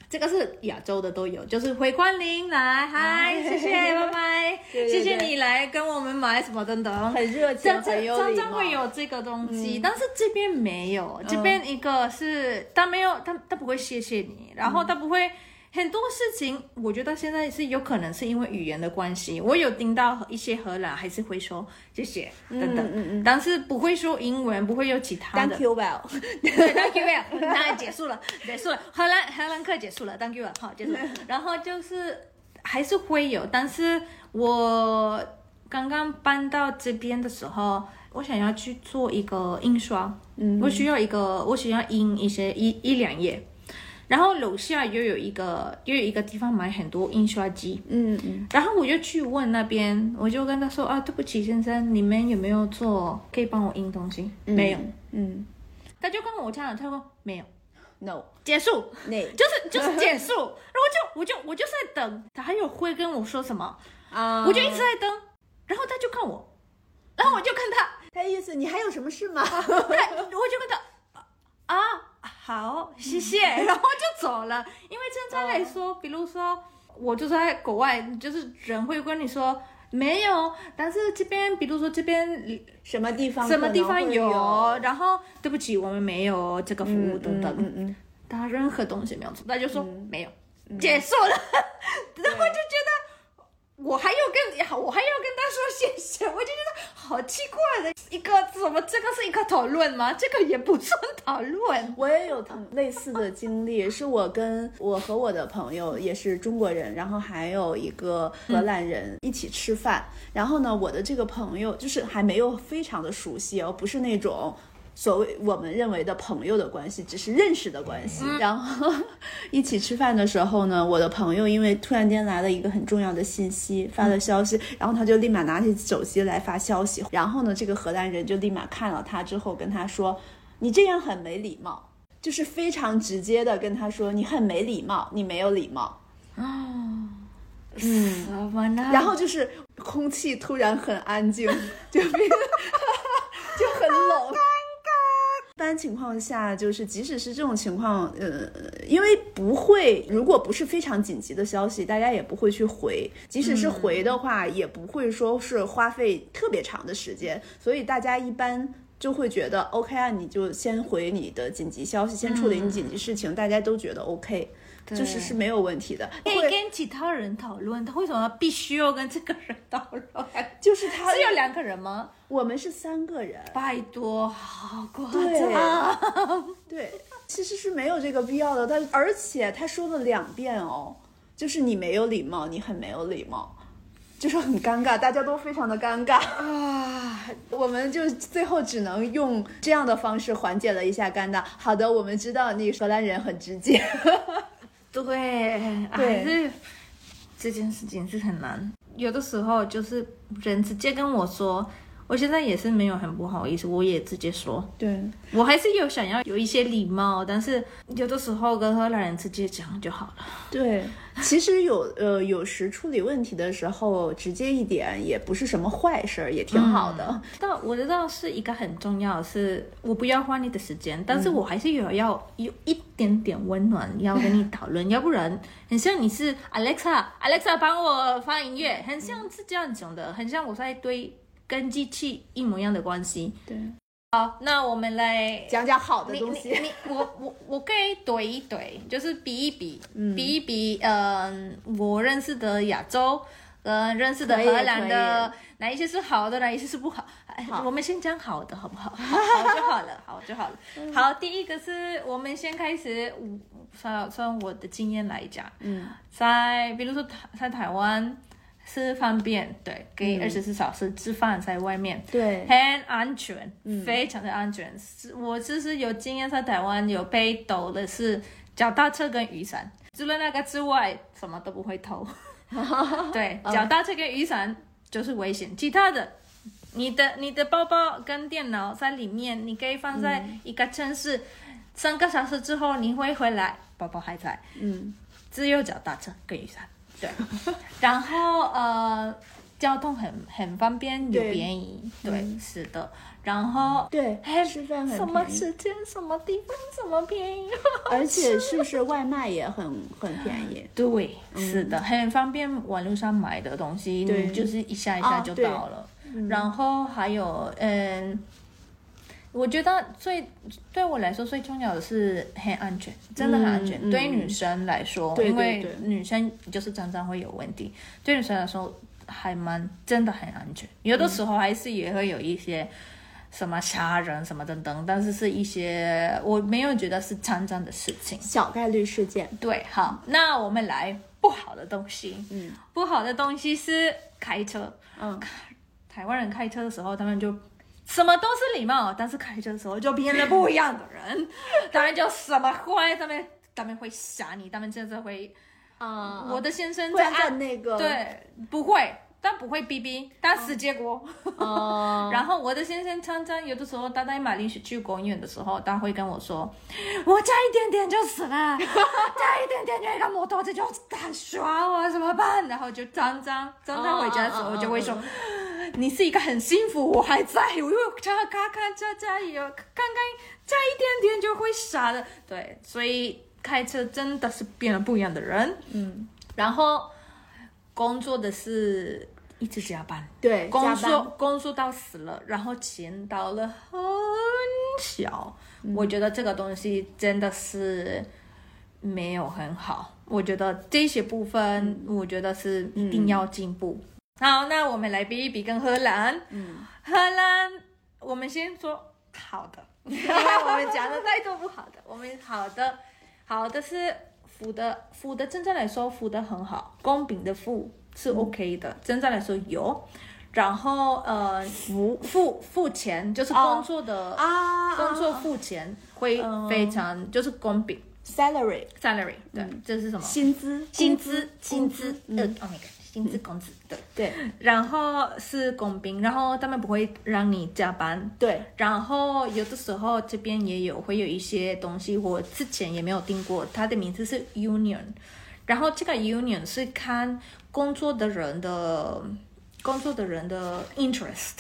这个是亚洲的都有，就是回光临来，嗨，谢谢，拜拜，谢谢你来跟我们买什么等等，很热情。常常会有这个东西，但是这边没有，这边一个是他没有，他他不会谢谢你，然后他不会。很多事情，我觉得现在是有可能是因为语言的关系。我有听到一些荷兰还是会说谢谢等等，嗯嗯但是不会说英文，不会有其他的。Thank you well。对，Thank you well，那结束了，结束了，荷兰荷兰课结束了，Thank you well，好，结束了。然后就是还是会有，但是我刚刚搬到这边的时候，我想要去做一个印刷，嗯，我需要一个，我需要印一些一一两页。然后楼下又有一个又有一个地方买很多印刷机，嗯嗯，然后我就去问那边，我就跟他说啊，对不起先生，你们有没有做可以帮我印东西？没有，嗯。他就跟我讲了，他说没有，，No，结束，那 就是就是结束。然后我就我就我就是在等，他还有会跟我说什么，啊。我就一直在等，然后他就看我，然后我就看他，他意思你还有什么事吗？对我就跟他啊好谢谢，然后就走了。因为正常来说，比如说我就在国外，就是人会跟你说。没有，但是这边，比如说这边什么地方？什么地方有？然后对不起，我们没有这个服务等等。嗯嗯他任何东西没有做，他就说、没有，结束了，然后就觉得我还要跟我还要跟他说谢谢，我就觉得好奇怪的一个怎么这个是一个讨论吗？这个也不算讨论。我也有同类似的经历，是我跟我和我的朋友也是中国人，然后还有一个荷兰人一起吃饭。然后呢，我的这个朋友就是还没有非常的熟悉而，不是那种。所谓我们认为的朋友的关系，只是认识的关系。然后一起吃饭的时候呢，我的朋友因为突然间来了一个很重要的信息，发了消息，然后他就立马拿起手机来发消息。然后呢，这个荷兰人就立马看了他之后，跟他说：“你这样很没礼貌。”就是非常直接的跟他说：“你很没礼貌，你没有礼貌。嗯，什么呢？然后就是空气突然很安静，就变 就很冷。一般情况下，就是即使是这种情况，呃，因为不会，如果不是非常紧急的消息，大家也不会去回。即使是回的话，也不会说是花费特别长的时间，所以大家一般就会觉得 OK 啊，你就先回你的紧急消息，先处理你紧急事情，大家都觉得 OK，就是是没有问题的。可以跟其他人讨论，他为什么必须要跟这个人讨论？就是他只有两个人吗？我们是三个人，拜托，好夸对张。对，其实是没有这个必要的。他而且他说了两遍哦，就是你没有礼貌，你很没有礼貌，就是很尴尬，大家都非常的尴尬啊。我们就最后只能用这样的方式缓解了一下尴尬。好的，我们知道你荷兰人很直接，对，还是这件事情是很难。有的时候就是人直接跟我说，我现在也是没有很不好意思，我也直接说，对，我还是有想要有一些礼貌，但是有的时候跟荷兰人直接讲就好了。对，其实有呃有时处理问题的时候直接一点也不是什么坏事儿，也挺好的。但我知道是一个很重要的是，我不要花你的时间，但是我还是有要有一点点温暖要跟你讨论，要不然很像你是 Alexa，Alexa 帮我放音乐，很像是这样讲的，很像我在对跟机器一模一样的关系。对，好，那我们来讲讲好的东西。你你我我我可以怼一怼，就是比一比，比一比，嗯、我认识的亚洲，呃，认识的荷兰的哪一些是好的，哪一些是不好？哎好我们先讲好的，好不好？好好就好了，好就好了。好，第一个是我们先开始，我从从我的经验来讲，嗯，在比如说台在台湾是方便，对，可以二十四小时吃饭在外面，对。很安全，非常的安全。是我就是有经验在台湾有被偷的是脚踏车跟雨伞，除了那个之外，什么都不会偷。对，脚踏车跟雨伞就是危险，其他的。你的你的包包跟电脑在里面，你可以放在一个城市，三个小时之后你会回来，包包还在，嗯，只有脚踏车跟雨伞，对，然后呃，交通很很方便又便宜，对，嗯。是的，然后对还吃饭很什么时间什么地方什么便宜，而且是不是外卖也很很便宜？对，是的，很方便，网络上买的东西，对。你就是一下一下就到了。然后还有，嗯，我觉得最对我来说最重要的是很安全，真的很安全。对女生来说，因为女生就是常常会有问题，对女生来说还蛮真的很安全。有的时候还是也会有一些。什么杀人什么等等，但是是一些我没有觉得是常常的事情。小概率事件。对，好，那我们来不好的东西。嗯，不好的东西是开车。嗯，台湾人开车的时候，他们就什么都是礼貌，但是开车的时候就变了不一样的人，他们就什么坏，他们他们会吓你，他们真的会。啊我的先生会在按那个，对，不会，但不会逼逼，但死结果。哦，然后我的先生常常有的时候他带马铃薯去公园的时候，他会跟我说：“我差一点点就死了，差一点点就一个摩托车就打刷我怎么办？”然后就常常常常回家的时候就会说：“你是一个很幸福，我还在，我又看看看加加油，看看差一点点就会傻的。”对，所以开车真的是变了不一样的人。嗯，然后工作的是一直加班。对，工作工作到死了，然后钱到了很小，我觉得这个东西真的是没有很好。我觉得这些部分，我觉得是一定要进步。好，那我们来比一比跟荷兰。嗯，荷兰，我们先说好的，因 为我们讲的太多不好的。我们好的，好的是福的，福的真正来说福的很好，公平的付是 OK 的，真正来说有。然后呃，付。付付钱就是工作的、啊，工作付钱会非常、就是公平 salary salary 对，这是什么？薪资。薪资薪工资。嗯。呃，Oh my god，薪资工资对。对。然后是公平，然后他们不会让你加班，对。然后有的时候这边也有会有一些东西，我之前也没有听过，它的名字是 union，然后这个 union 是看工作的人的工作的人的 interest，、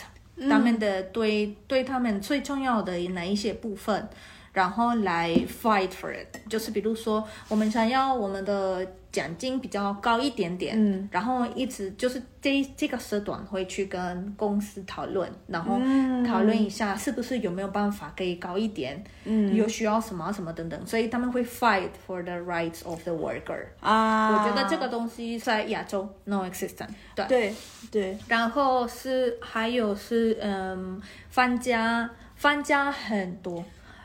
他们的对对他们最重要的哪一些部分，然后来 fight for it，就是比如说我们想要我们的奖金比较高一点点，嗯，然后一直就是这这个时段会去跟公司讨论，然后讨论一下是不是有没有办法可以高一点，嗯。有需要什么什么等等，所以他们会 fight for the rights of the worker。啊，我觉得这个东西在亚洲 no existent，对。对对。然后是还有是嗯，放假放假很多，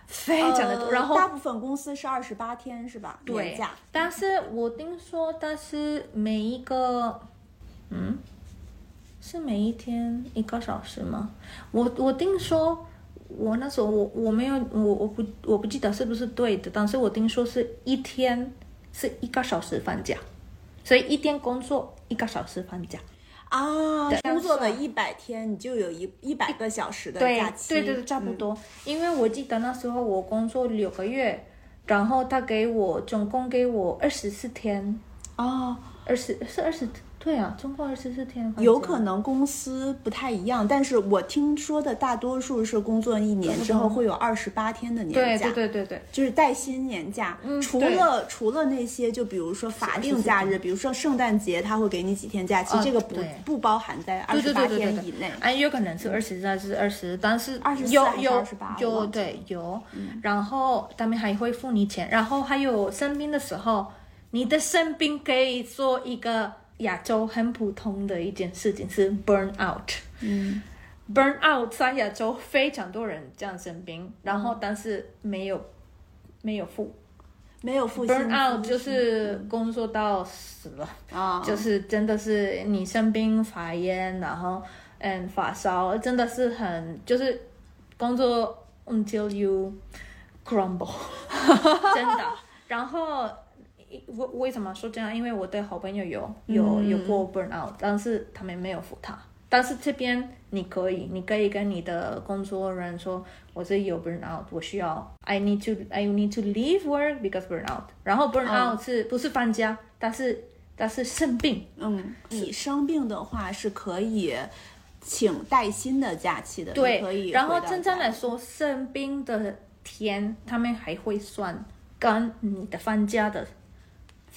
非常的多，呃然后大部分公司是二十八天是吧？对年假，但是我听说，但是每一个，嗯，是每一天一个小时吗？我我听说，我那时候我我没有我我不我不记得是不是对的，但是我听说是一天是一个小时放假，所以一天工作一个小时放假。啊，工作了一百天，你就有一一百个小时的假期，对对对，差不嗯。多。因为我记得那时候我工作六个月，然后他给我总共给我二十四天，哦，二十是二十对啊，总共二十四天。有可能公司不太一样，但是我听说的大多数是工作一年之后会有二十八天的年假，对对对对，就是带薪年假。除了除了那些，就比如说法定假日，比如说圣诞节，他会给你几天假期，哦这个不对。不包含在二十八天以内。哎，有可能是二十还是二十，但是24有还是有28有对有，然后他们还会付你钱，然后还有生病的时候，你的生病可以做一个亚洲很普通的一件事情是 burn out。嗯 burn out 在亚洲非常多人这样生病，然后但是没有没有付没有付薪 burn 资 out 就是工作到死了。啊，就是真的是你生病发炎，然后嗯发烧，真的是很就是工作 until you crumble，真的。然后我我为什么说这样？因为我的好朋友有有有过 burn out，但是他们没有扶他。但是这边你可以，你可以跟你的工作人员说，我这里有 burn out，我需要，I need to I need to leave work because burn out。然后 burn out 是不是放假？但是但是生病，嗯，你生病的话是可以请带薪的假期的，对，可以然后真正来说，生病的天，他们还会算跟你的放假的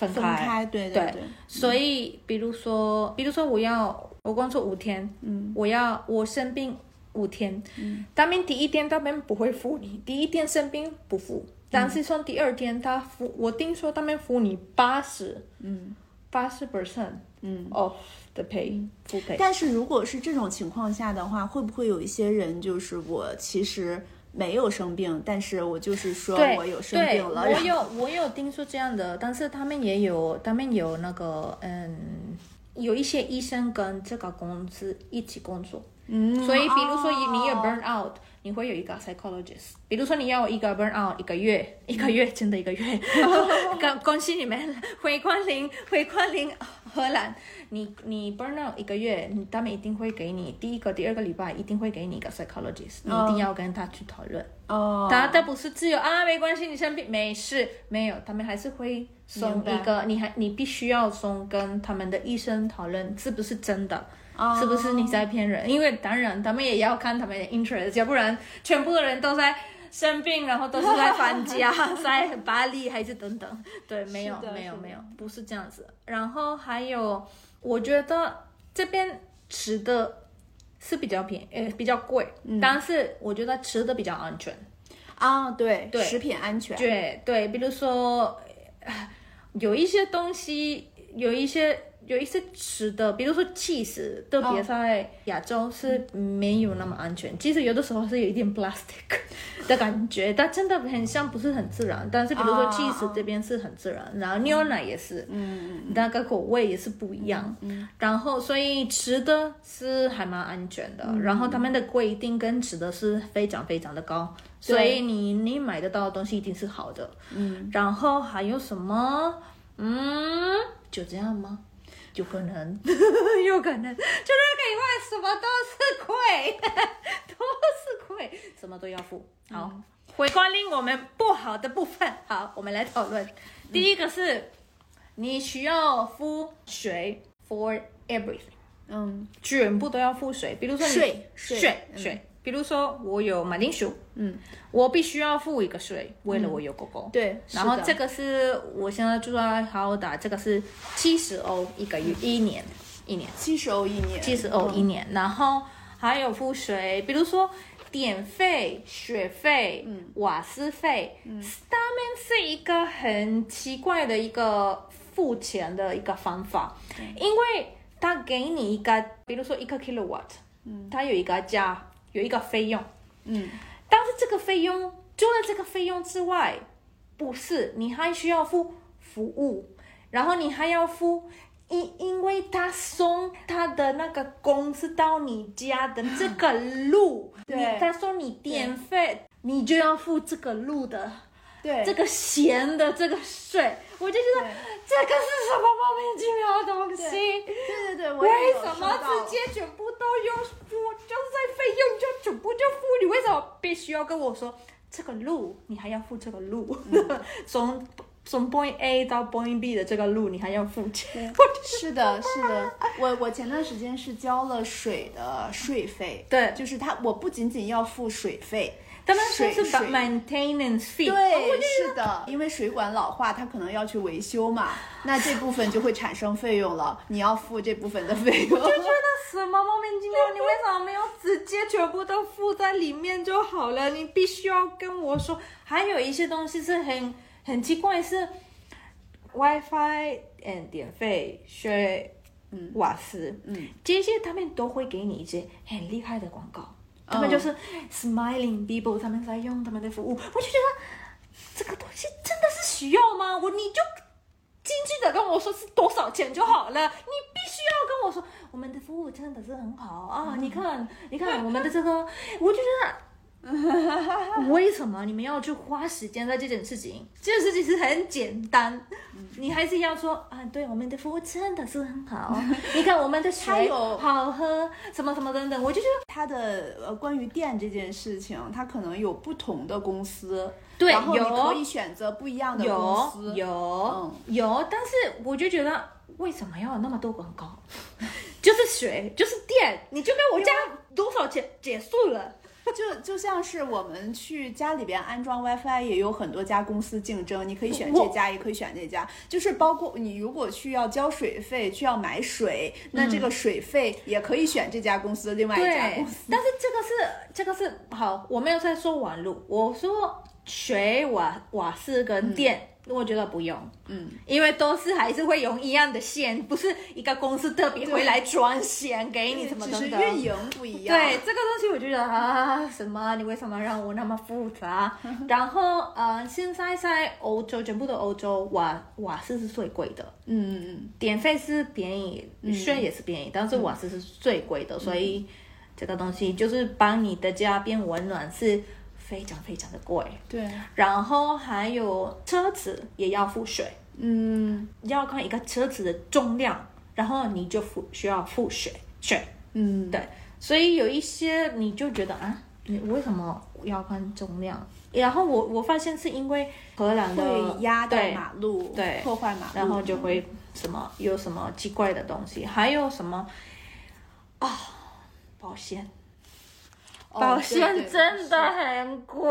分开。分开，对对对，所以，比如说，比如说我要我工作五天，嗯，我要我生病五天，嗯，他们第一天他们不会付你，第一天生病不付，但是从第二天他付，我听说他们付你八十，嗯，八十 percent，嗯，of the pay 付 pay。但是如果是这种情况下的话，会不会有一些人就是我其实没有生病，但是我就是说，我有生病了，我有我有听说这样的，但是他们也有，他们有那个嗯，有一些医生跟这个公司一起工作，嗯，所以比如说哦。你有 burn out，你会有一个 psychologist。比如说你要一个 burn out 一个月，一个月真的一个月，恭恭喜你们回光临 回光临荷兰。你你 burn out 一个月，你他们一定会给你第一个、第二个礼拜一定会给你一个 psychologist，你一定要跟他去讨论。哦，他他不是自由啊，没关系，你生病没事，没有，他们还是会送一个，你还你必须要送跟他们的医生讨论是不是真的。哦是不是你在骗人？因为当然他们也要看他们的 interest，要不然全部的人都在生病，然后都是在搬家，在巴黎还是等等。对，没有没有没有，不是这样子。然后还有，我觉得这边吃的是比较便宜，呃，比较贵，嗯但是我觉得吃的比较安全。啊，对对食品安全，对对，比如说，呃有一些东西，有一些有一些吃的，比如说 cheese，特哦别在亚洲是没有那么安全。其实有的时候是有一点 plastic 的感觉，它真的很像不是很自然。但是比如说哦 cheese 这边是很自然，然后牛奶也是，嗯，那个口味也是不一样。嗯，然后所以吃的是还蛮安全的，然后他们的规定跟吃的是非常非常的高。所以你你买得到的东西一定是好的，嗯，然后还有什么？嗯，就这样吗？有可能，有可能，除了以外，什么都是贵，都是贵，什么都要付。好，回光令我们不好的部分。好，我们来讨论。第一个是，你需要付水 for everything，嗯，全部都要付水。比如说你税税税嗯。税，比如说我有马铃薯，嗯，我必须要付一个税，为了我有狗狗。对，然后这个是我现在住在好打，这个是七十欧一个月，一年，一年。七十欧一年，七十欧一年，然后还有付水，比如说电费、学费、瓦斯费，他们是一个很奇怪的一个付钱的一个方法，因为他给你一个，比如说一个 kilowatt，嗯，他有一个价，有一个费用，嗯，但是这个费用除了这个费用之外，不是你还需要付服务，然后你还要付。因因为他送他的那个公司到你家的这个路，对。你他说你电费，你就要付这个路的对。这个钱的这个税，我就觉得这个是什么莫名其妙的东西？对对对，我为什么直接全部都要付？就是在费用就全部就付，你为什么必须要跟我说这个路你还要付这个路？从从 point A 到 point B 的这个路你还要付钱？是的，是的，我我前段时间是交了水的税费，对就是他，我不仅仅要付水费，他们说是 maintenance fee，对，是的，因为水管老化，它可能要去维修嘛，那这部分就会产生费用了，你要付这部分的费用。就觉得什么莫名其妙，你为什么没有直接全部都付在里面就好了？你必须要跟我说。还有一些东西是很很奇怪，是 WiFi、嗯电费、水、嗯瓦斯，嗯这些他们都会给你一些很厉害的广告，他们就是 smiling people，他们在用他们的服务，我就觉得这个东西真的是需要吗？我你就。经济的跟我说是多少钱就好了，你必须要跟我说我们的服务真的是很好啊！你看，你看我们的这个，我就觉得 为什么你们要去花时间在这件事情？这件事情是很简单，你还是要说啊，对，我们的服务真的是很好。你看我们的水好喝，什么什么等等，我就觉得他的呃，关于店这件事情，他可能有不同的公司，对然后你有可以选择不一样的公司，有、嗯有，但是我就觉得为什么要有那么多广告？就是水，就是电，你就跟我加多少钱结束了。就就像是我们去家里边安装 WiFi，也有很多家公司竞争，你可以选这家，也可以选那家。就是包括你如果去要交水费，去要买水，那这个水费也可以选这家公司，另外一家公司。，但是这个是这个是好，我没有在说网络，我说水瓦瓦斯跟电。我觉得不用，嗯，因为都是还是会用一样的线，不是一个公司特别会来装线给你什么只等等。是运营不一样。对这个东西，我觉得啊，什么？你为什么让我那么复杂？然后呃，现在在欧洲，全部的欧洲瓦瓦斯是最贵的，嗯嗯电费是便宜，水也是便宜，但是瓦斯是最贵的，所以这个东西就是帮你的家变温暖是非常非常的贵。嗯，对，然后还有车子也要付税，嗯。要看一个车子的重量，然后你就付需要付税税。嗯，对，所以有一些你就觉得啊，你为什么要看重量？然后我我发现是因为荷兰的会压到对马路，对。破坏马路，然后就会什么有什么奇怪的东西，还有什么啊、保险，哦保险真的很贵。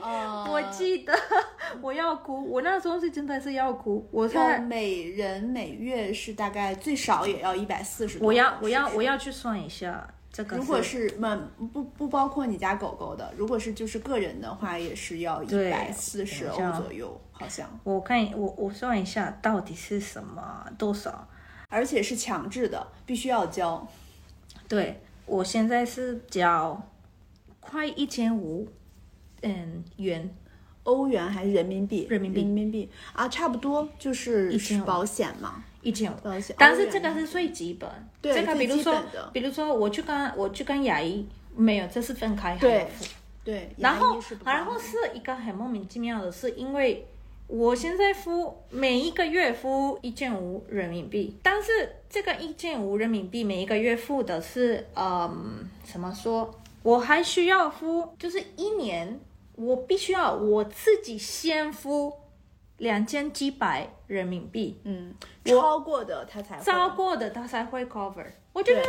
呃我记得 我要哭，我那时候是真的是要哭。我要在每人每月是大概最少也要一百四十多。我要我要我要去算一下这个。如果是嗯不不包括你家狗狗的，如果是就是个人的话，也是要一对百四十欧左右，好像，我看我我算一下到底是什么多少。而且是强制的，必须要交。对我现在是交快一千五，嗯元，欧元还是人民币？人民币人民币啊，差不多就是1500保险嘛，一千五。保险。但是这个是最基本，对这个比如说比如说我去跟我去跟牙医，没有，这是分开还对。对，然后然后是一个很莫名其妙的是，因为我现在付每一个月付一千五人民币，但是这个一千五人民币每一个月付的是，嗯，怎么说？我还需要付，就是一年我必须要我自己先付两千几百人民币，嗯，超过的他才会超过的他才会 cover。我就觉得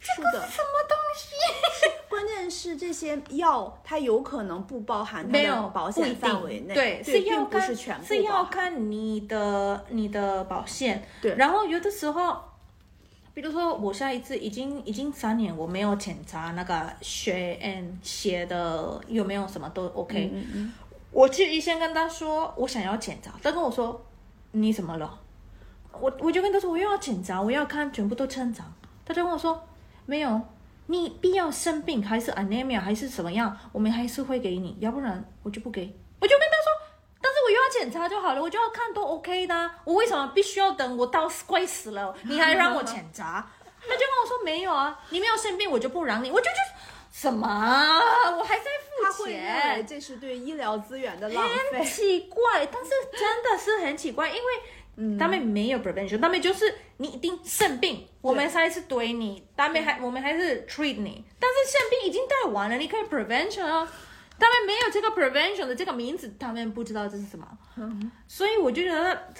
是的。什么东西？关键是这些药，它有可能不包含它没有的保险范围内，对，对，是要看是全部是要看你的你的保险。对然后有的时候，比如说我下一次已经已经三年我没有检查那个血 and 血的有没有什么都 OK，、嗯嗯我去医生跟他说我想要检查，他跟我说你怎么了？我我就跟他说我又要检查，我要看全部都正常。他就跟我说没有，你必要生病还是 anemia 还是什么样，我们还是会给你，要不然我就不给。我就跟他说，但是我又要检查就好了，我就要看都 OK 的啊、我为什么必须要等我到快死了，你还让我检查？他就跟我说没有啊，你没有生病我就不让你，我就就什么啊？我还在他付会认钱为。这是对医疗资源的浪很费。奇怪，但是真的是很奇怪，因为他们没有 prevention，他们就是你一定生病，我们还是怼你，他们还我们还是 treat 你，但是生病已经带完了，你可以 prevention 啊。他们没有这个 prevention 的这个名字，他们不知道这是什么，所以我就觉得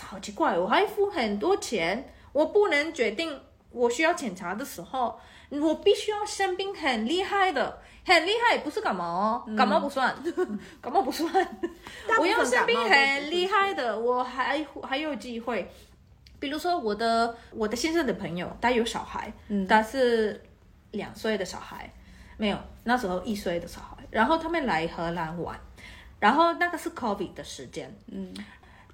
好奇怪，我还付很多钱，我不能决定我需要检查的时候，我必须要生病很厉害的，很厉害，不是感冒哦，感冒不算，感冒不算，我要生病很厉害的，我还还有机会。比如说我的我的先生的朋友，他有小孩，嗯。他是两岁的小孩，没有那时候一岁的小孩，然后他们来荷兰玩，然后那个是 COVID 的时间，嗯，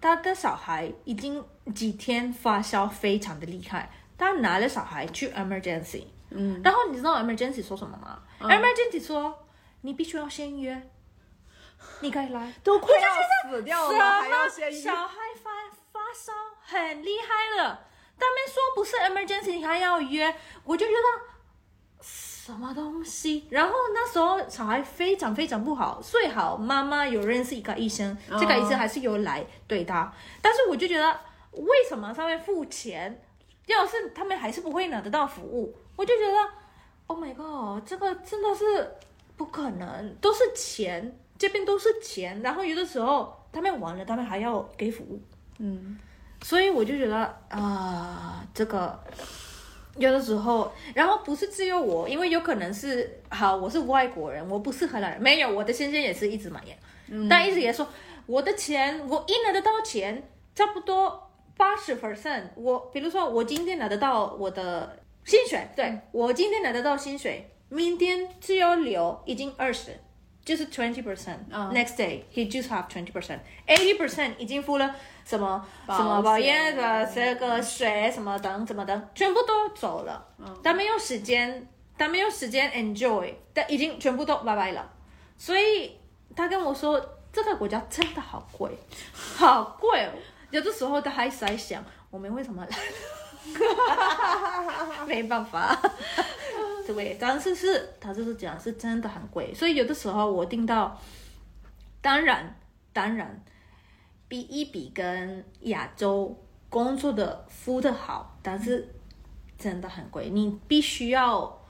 他的小孩已经几天发烧非常的厉害，他拿了小孩去 emergency，嗯，然后你知道 emergency 说什么吗、e m e r g e n c y 说你必须要先约，你可以来。都快要死掉了，还要先医小孩发发烧很厉害了，他们说不是 emergency 你还要约，我就觉得什么东西？然后那时候小孩非常非常不好，最好妈妈有认识一个医生，这个医生还是有来对他。但是我就觉得，为什么上面付钱，要是他们还是不会拿得到服务？我就觉得，Oh my god，这个真的是不可能，都是钱，这边都是钱，然后有的时候他们完了，他们还要给服务，嗯，所以我就觉得啊、这个有的时候，然后不是只有我，因为有可能是好，我是外国人，我不是荷兰人，没有，我的先生也是一直买烟，但一直也说我的钱，我一拿得到钱，差不多八十 percent，我比如说我今天拿得到我的薪水，对我今天拿得到薪水，明天只有留已经二十。就是 twenty percent。嗯 Next day he just have twenty percent. Eighty percent 已经付了什么什么保险险的这个水什么等怎么等，全部都走了。他没有时间，他没有时间 enjoy，但已经全部都拜拜了。所以他跟我说，这个国家真的好贵，好贵哦。有的时候他还在想，我们为什么来？没办法，对，但是是他就是讲是真的很贵，所以有的时候我听到，当然当然，比一比跟亚洲工作的付的好，但是真的很贵，你必须要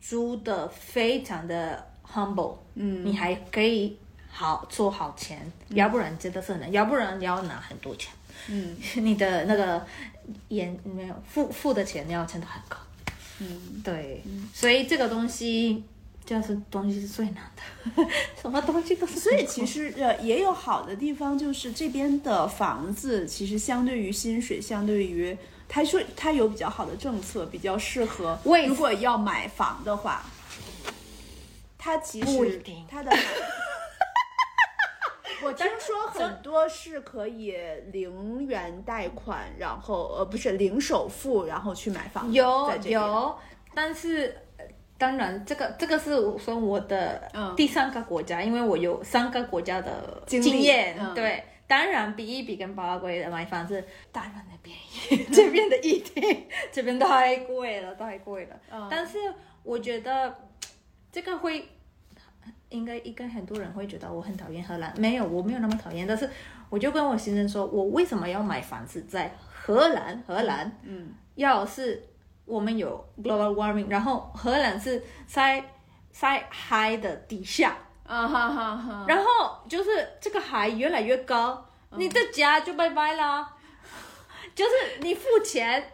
租的非常的 humble，嗯，你还可以好做好钱，要不然真的是很难，要不然你要拿很多钱，嗯，你的那个演没有付付的钱要真的很高，嗯，对，所以这个东西就是东西是最难的，什么东西都是，所以其实呃也有好的地方，就是这边的房子其实相对于薪水，相对于他说他有比较好的政策，比较适合如果要买房的话，他其实他的。我听说很多是可以零元贷款，然后呃不是零首付，然后去买房有有，但是呃当然这个这个是说我的嗯第三个国家，因为我有三个国家的经验，嗯对。当然，比一比跟巴拉圭的买房子当然的便宜，这边的一定，这边太贵了，太贵了。嗯但是我觉得这个会，应该应该很多人会觉得我很讨厌荷兰，没有，我没有那么讨厌。但是我就跟我先生说，我为什么要买房子在荷兰？荷兰，嗯，要是我们有 global warming，然后荷兰是在在海的底下，啊哈哈哈，然后就是这个海越来越高，你的家就拜拜啦，就是你付钱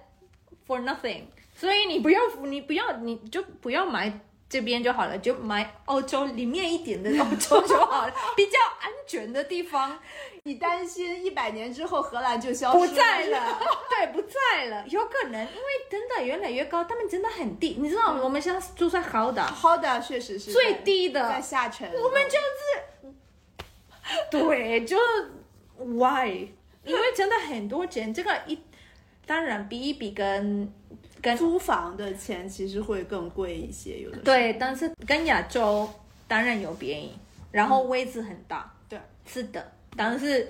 for nothing，所以你不要你不要你就不要买这边就好了，就买欧洲里面一点的欧洲就好了，比较安全的地方。你担心一百年之后荷兰就消失不在了，对，不在了，有可能，因为真的越来越高，他们真的很低，你知道我们现在住在好的，好的，确实是最低的。在下沉，我们就是，对，就 why？因为真的很多钱，这个一当然比一比跟跟租房的钱其实会更贵一些，有的对，但是跟亚洲当然有便宜，然后位置很大，对，是的，但是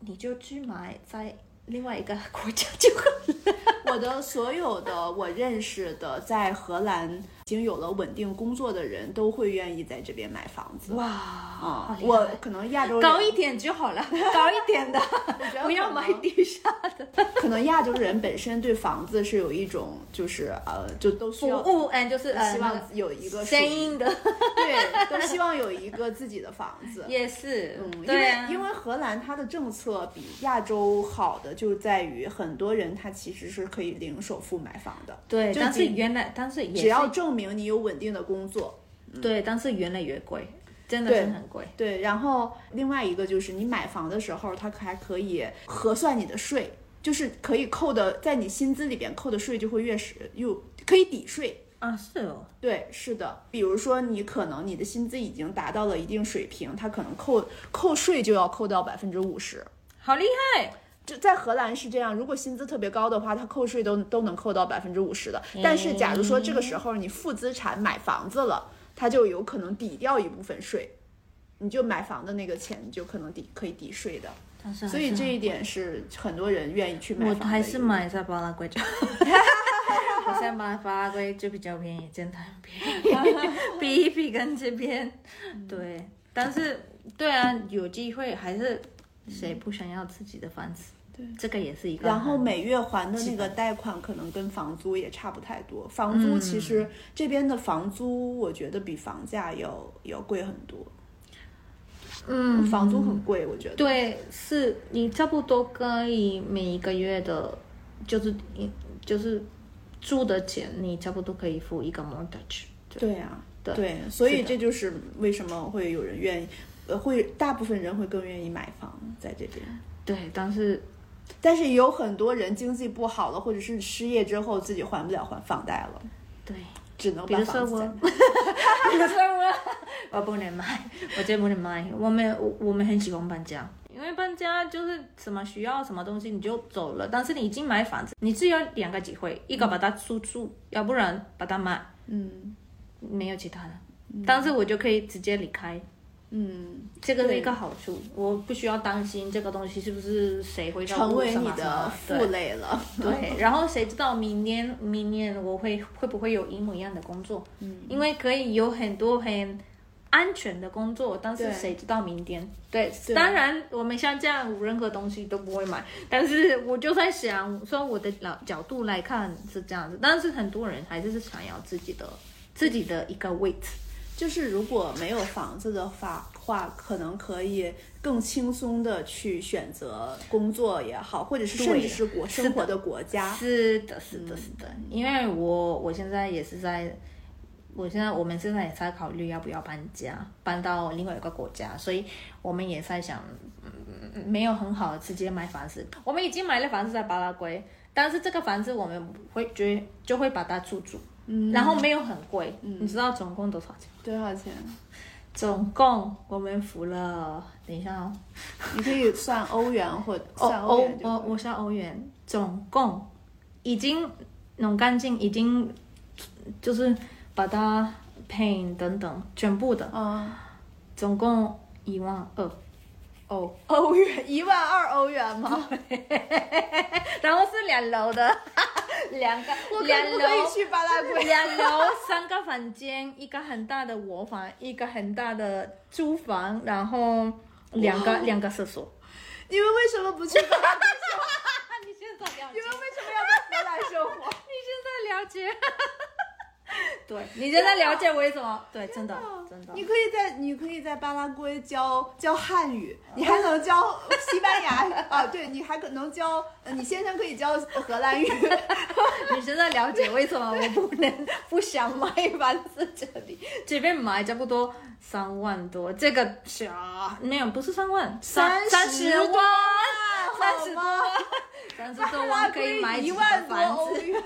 你就去买在另外一个国家就好了。我的所有的我认识的在荷兰已经有了稳定工作的人，都会愿意在这边买房子。哇，啊我可能亚洲人高一点就好了，高一点的，不要买地下的 可能亚洲人本身对房子是有一种就是呃，就都需服务，嗯，就是呃希望有一个声音的，对，都希望有一个自己的房子。也是，嗯，因对啊，为因为荷兰它的政策比亚洲好的就在于很多人他其实是可以零首付买房的，对，就但是原来，但是也只要证明你有稳定的工作。对，但是越来越贵，真的对是很贵。对，然后另外一个就是你买房的时候，它还可以核算你的税，就是可以扣的，在你薪资里边扣的税就会越是又可以抵税。啊，是哦，对，是的，比如说你可能你的薪资已经达到了一定水平，它可能扣扣税就要扣到百分之五十。好厉害！就在荷兰是这样，如果薪资特别高的话，它扣税都都能扣到百分之五十的。但是假如说这个时候你负资产买房子了，它就有可能抵掉一部分税，你就买房的那个钱就可能抵可以抵税的。所以这一点是很多人愿意去买我房的一个。还是买在巴拉圭就 好。我现在巴巴拉圭就比较便宜，真的很便宜，比一比跟这边，对，但是对啊，有机会还是谁不想要自己的房子？对，这个也是一个。然后每月还的那个贷款可能跟房租也差不太多，房租其实这边的房租我觉得比房价要要贵很多。嗯，房租很贵，我觉得。对，是你差不多可以每一个月的，就是你就是住的钱，你差不多可以付一个 mortgage。对呀、对对，所以这就是为什么会有人愿意，呃，会大部分人会更愿意买房在这边。对，但是但是有很多人经济不好了，或者是失业之后自己还不了还房贷了，对，只能把房子。比如说我，我不能买，我真不能买。我们我我们很喜欢搬家，因为搬家就是什么需要什么东西你就走了，但是你已经买房子，你只有两个机会，一个把它出租，要不然把它卖，嗯没有其他的。但是我就可以直接离开，嗯，这个是一个好处，我不需要担心这个东西是不是谁会成为你的负累了。对，然后谁知道明年明年我会会不会有一模一样的工作？嗯，因为可以有很多很安全的工作，但是谁知道明天？对，对当然我们像这样任何东西都不会买，但是我就在想，说我的角角度来看是这样子，但是很多人还是想要自己的自己的一个位置。就是如果没有房子的话，话可能可以更轻松的去选择工作也好，或者是甚至是国生活的国家。是的，是的，是的，因为我我现在也是在，我现在我们现在也在考虑要不要搬家，搬到另外一个国家，所以我们也在想，嗯，没有很好的直接买房子，我们已经买了房子在巴拉圭，但是这个房子我们会就就会把它出租，嗯，然后没有很贵，你知道总共多少钱？多少钱？总共我们付了，等一下哦，你可以算欧元或算哦欧欧元就可以哦，我算欧元，总共已经弄干净，已经就是把它 paint 等等全部的，嗯，总共一万二欧，欧元一万二欧元吗？然后是两楼的，两个两不可以楼。去巴拉圭？两楼三个房间，一个很大的卧房，一个很大的厨房，然后两个两个厕所。你们为什么不去巴拉圭？你现在了你们为什么要在荷兰生活？你现在了解？对，你真的了解为什么？对，真的，真的。你可以在你可以在巴拉圭教教汉语，你还能教西班牙 啊？对，你还可能教，呃你先生可以教荷兰语。你真的了解为什么我不能不想买房子这里？这边买差不多三万多，这个小那样，不是三万，三三十万，三十多好吗万，三十多万可以买一万多房子。欧元。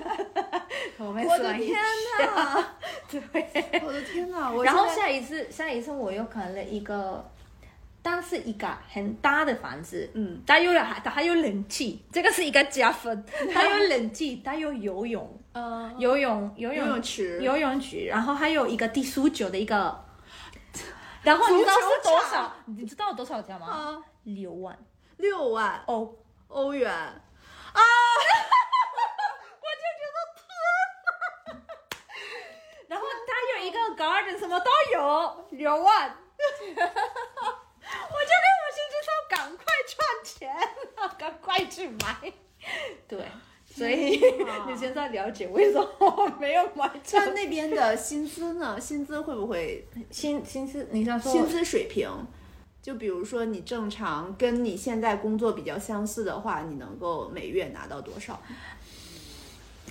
我们我的天下哪！对。我的天哪！我然后下一次，下一次我又看了一个，但是一个很大的房子，嗯，它有还它还有冷气，这个是一个加分。它有冷气，它有游泳，呃，游泳游泳池游泳池，然后还有一个地数九的一个，然后你知道是多少？你知道多少钱吗？啊六万六万欧。欧元啊！我就觉得特然后他有一个 garden，什么都有，六万。我就跟我先生说，赶快赚钱，赶快去买。对，所以 你现在了解为什么我没有买这那那边的薪资呢？薪资会不会薪薪资？你想说薪资水平？就比如说你正常跟你现在工作比较相似的话，你能够每月拿到多少？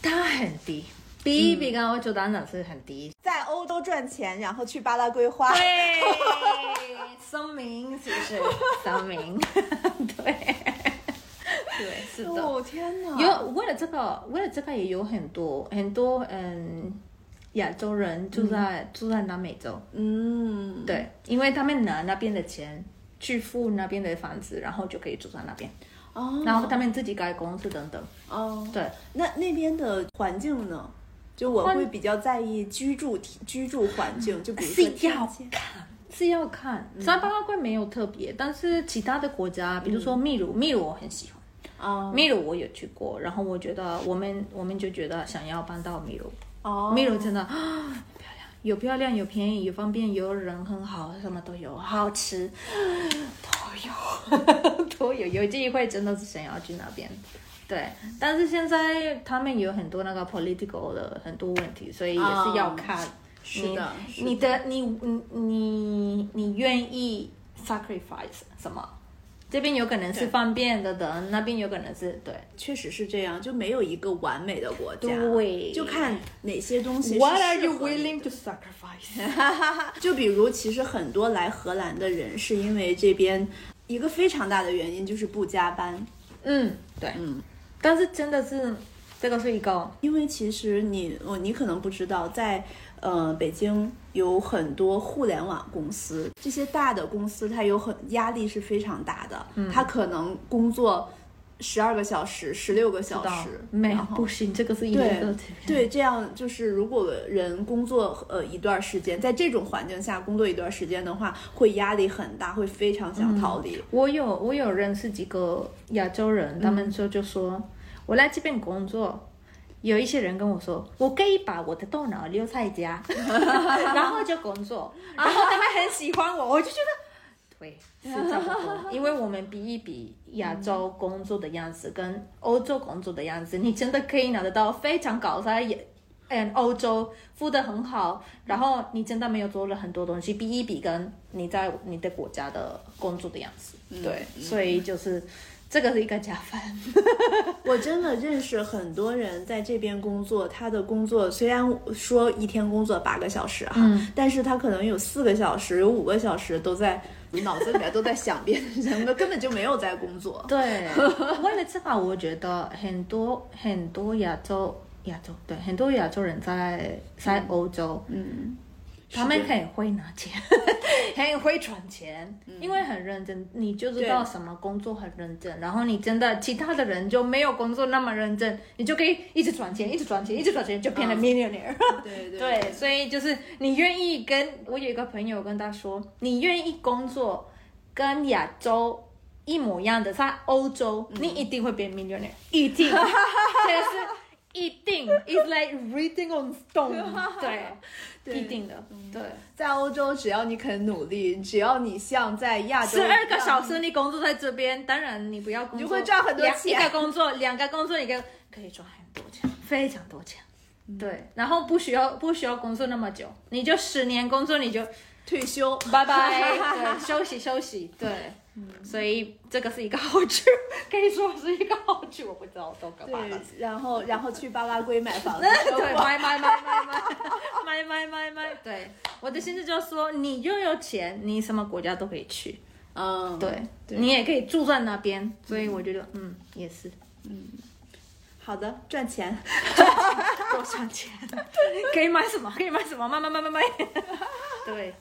它很低，比比刚我就当然是很低。在欧洲赚钱，然后去巴拉圭花。对，声明是不是？声明，对，对，是的。哦天哪！有为了这个，为了这个也有很多很多嗯亚洲人住在、住在南美洲，嗯，对，因为他们拿那边的钱去付那边的房子，然后就可以住在那边，哦，然后他们自己盖公司等等。哦，对，那那边的环境呢？就我会比较在意居住体居住环境，就比如是说是要看，是要看。在巴拉圭没有特别，但是其他的国家，比如说秘鲁，秘鲁我很喜欢。啊秘鲁我有去过，然后我觉得我们我们就觉得想要搬到秘鲁，哦秘鲁真的啊漂亮，有漂亮，有便宜，有方便，有人很好，什么都有，好吃都有，都有，有机会真的是想要去那边。对，但是现在他们有很多那个 political 的很多问题，所以也是要看你、是的你的你你你你愿意 sacrifice 什么？这边有可能是方便的的，那边有可能是对。确实是这样，就没有一个完美的国家，对。就看哪些东西 What are you willing to sacrifice？就比如，其实很多来荷兰的人是因为这边一个非常大的原因就是不加班，嗯，对，嗯，但是真的是这个是一个因为其实你哦，你可能不知道，在呃北京有很多互联网公司，这些大的公司它有很压力是非常大的，嗯。它可能工作十二个小时、十六个小时，没不行，这个是一对个对，这样就是如果人工作呃一段时间，在这种环境下工作一段时间的话，会压力很大，会非常想逃离。我有我有认识几个亚洲人，他们就就说，我来这边工作，有一些人跟我说，我可以把我的头脑留在家，然后就工作，然后他们很喜欢我，我就觉得，对，是差不多，因为我们比一比亚洲工作的样子跟欧洲工作的样子，你真的可以拿得到非常高，在也。嗯，欧洲付的很好，然后你真的没有做了很多东西，比一比跟你在你的国家的工作的样子，对，所以就是这个是一个加分。我真的认识很多人在这边工作，他的工作虽然说一天工作八个小时哈，但是他可能有四个小时、有五个小时都在脑子里面都在想别的人，根本就没有在工作。对，为了这个，我觉得很多很多亚洲亚洲对很多亚洲人在在欧洲，嗯，他们很会拿钱，很会赚钱，因为很认真，你就知道什么工作很认真，然后你真的其他的人就没有工作那么认真，你就可以一直赚钱，一直赚钱，一直赚钱，就变成 millionaire。对对 对，所以就是你愿意跟我有一个朋友跟他说，你愿意工作跟亚洲一模一样的，在欧洲、你一定会变 millionaire，一定，这是一定，it's like reading on stone，对，一定的，对。在欧洲，只要你肯努力，只要你像在亚洲十二个小时你工作在这边，当然你不要工作，你就会赚很多钱。一个工作，两个工作，一个可以赚很多钱，非常多钱。对，然后不需要不需要工作那么久，你就十年工作你就退休，拜拜，对，休息休息，对，所以这个是一个好处，可以说是一个好处，我不知道多可怕。对了。，然后然后去巴拉圭买房子，对，买买买买买买买买买，对，我的心思就是说，你又有钱，你什么国家都可以去，嗯，对，你也可以住在那边，所以我觉得，嗯，也是。嗯。好的，赚钱，多赚钱，可以买什么，可以买什么，买买买买。买，对，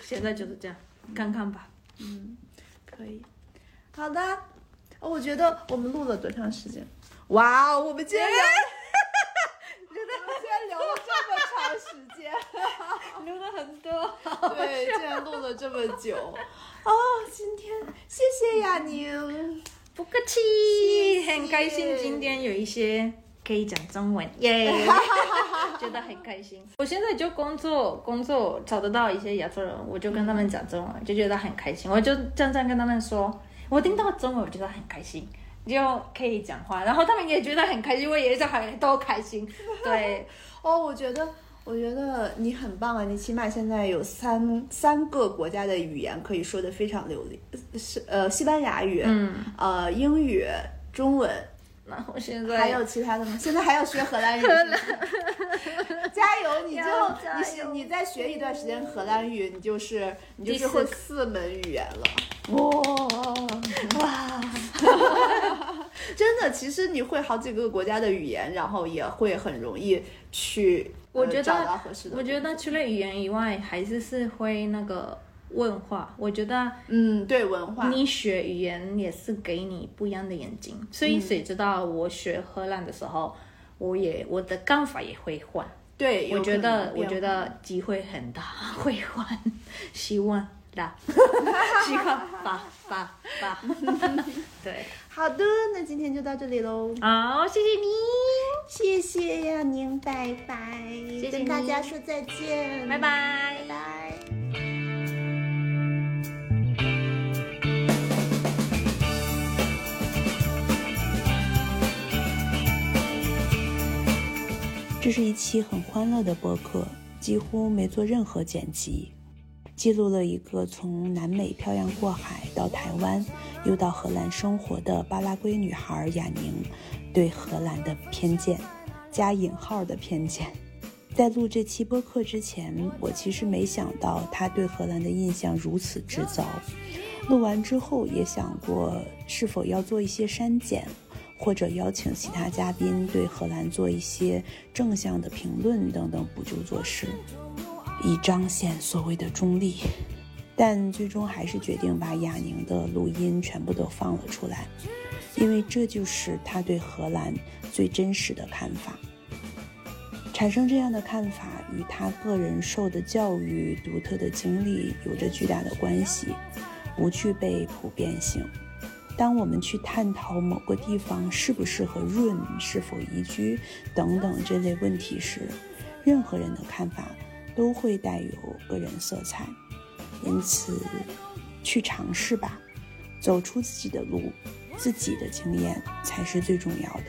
现在就是这样，看看吧。可以，好的。哦我觉得我们录了多长时间？哇哦，我们今天聊，我们今天聊了这么长时间，留了很多，对，竟然录了这么久。哦，今天谢谢雅宁。不客气，很开心今天有一些可以讲中文，耶、觉得很开心。我现在就工作，工作找得到一些亚洲人，我就跟他们讲中文，就觉得很开心。我就这样跟他们说，我听到中文，我觉得很开心。就可以讲话，然后他们也觉得很开心，我也是很都开心。对，哦，我觉得，我觉得你很棒啊！你起码现在有三三个国家的语言可以说的非常流利，是呃西班牙语，嗯，呃英语、中文，然后现在还有其他的吗？现在还要学荷兰语？加油！你之后你学你再学一段时间荷兰语，你就是你就是会四门语言了。哇 哇，真的，其实你会好几个国家的语言，然后也会很容易去，呃我觉得找到合适的。我觉得除了语言以外，还是是会那个文化。我觉得嗯，对文化，你学语言也是给你不一样的眼睛，所以谁知道我学荷兰的时候，我也我的看法也会换。对，我觉得我觉得机会很大，会换，希望啦，希望吧吧吧，对，好的，那今天就到这里喽。好，谢谢你。谢谢呀，您，拜拜，谢跟大家说再见，拜拜拜拜。这是一期很欢乐的播客，几乎没做任何剪辑，记录了一个从南美漂洋过海到台湾，又到荷兰生活的巴拉圭女孩雅宁对荷兰的偏见（加引号的偏见）。在录这期播客之前，我其实没想到她对荷兰的印象如此之糟。录完之后也想过是否要做一些删减。或者邀请其他嘉宾对荷兰做一些正向的评论等等补救措施，以彰显所谓的中立。但最终还是决定把雅宁的录音全部都放了出来，因为这就是他对荷兰最真实的看法。产生这样的看法与他个人受的教育、独特的经历有着巨大的关系，不具备普遍性。当我们去探讨某个地方适不适合润、是否宜居等等这类问题时，任何人的看法都会带有个人色彩。因此，去尝试吧，走出自己的路，自己的经验才是最重要的。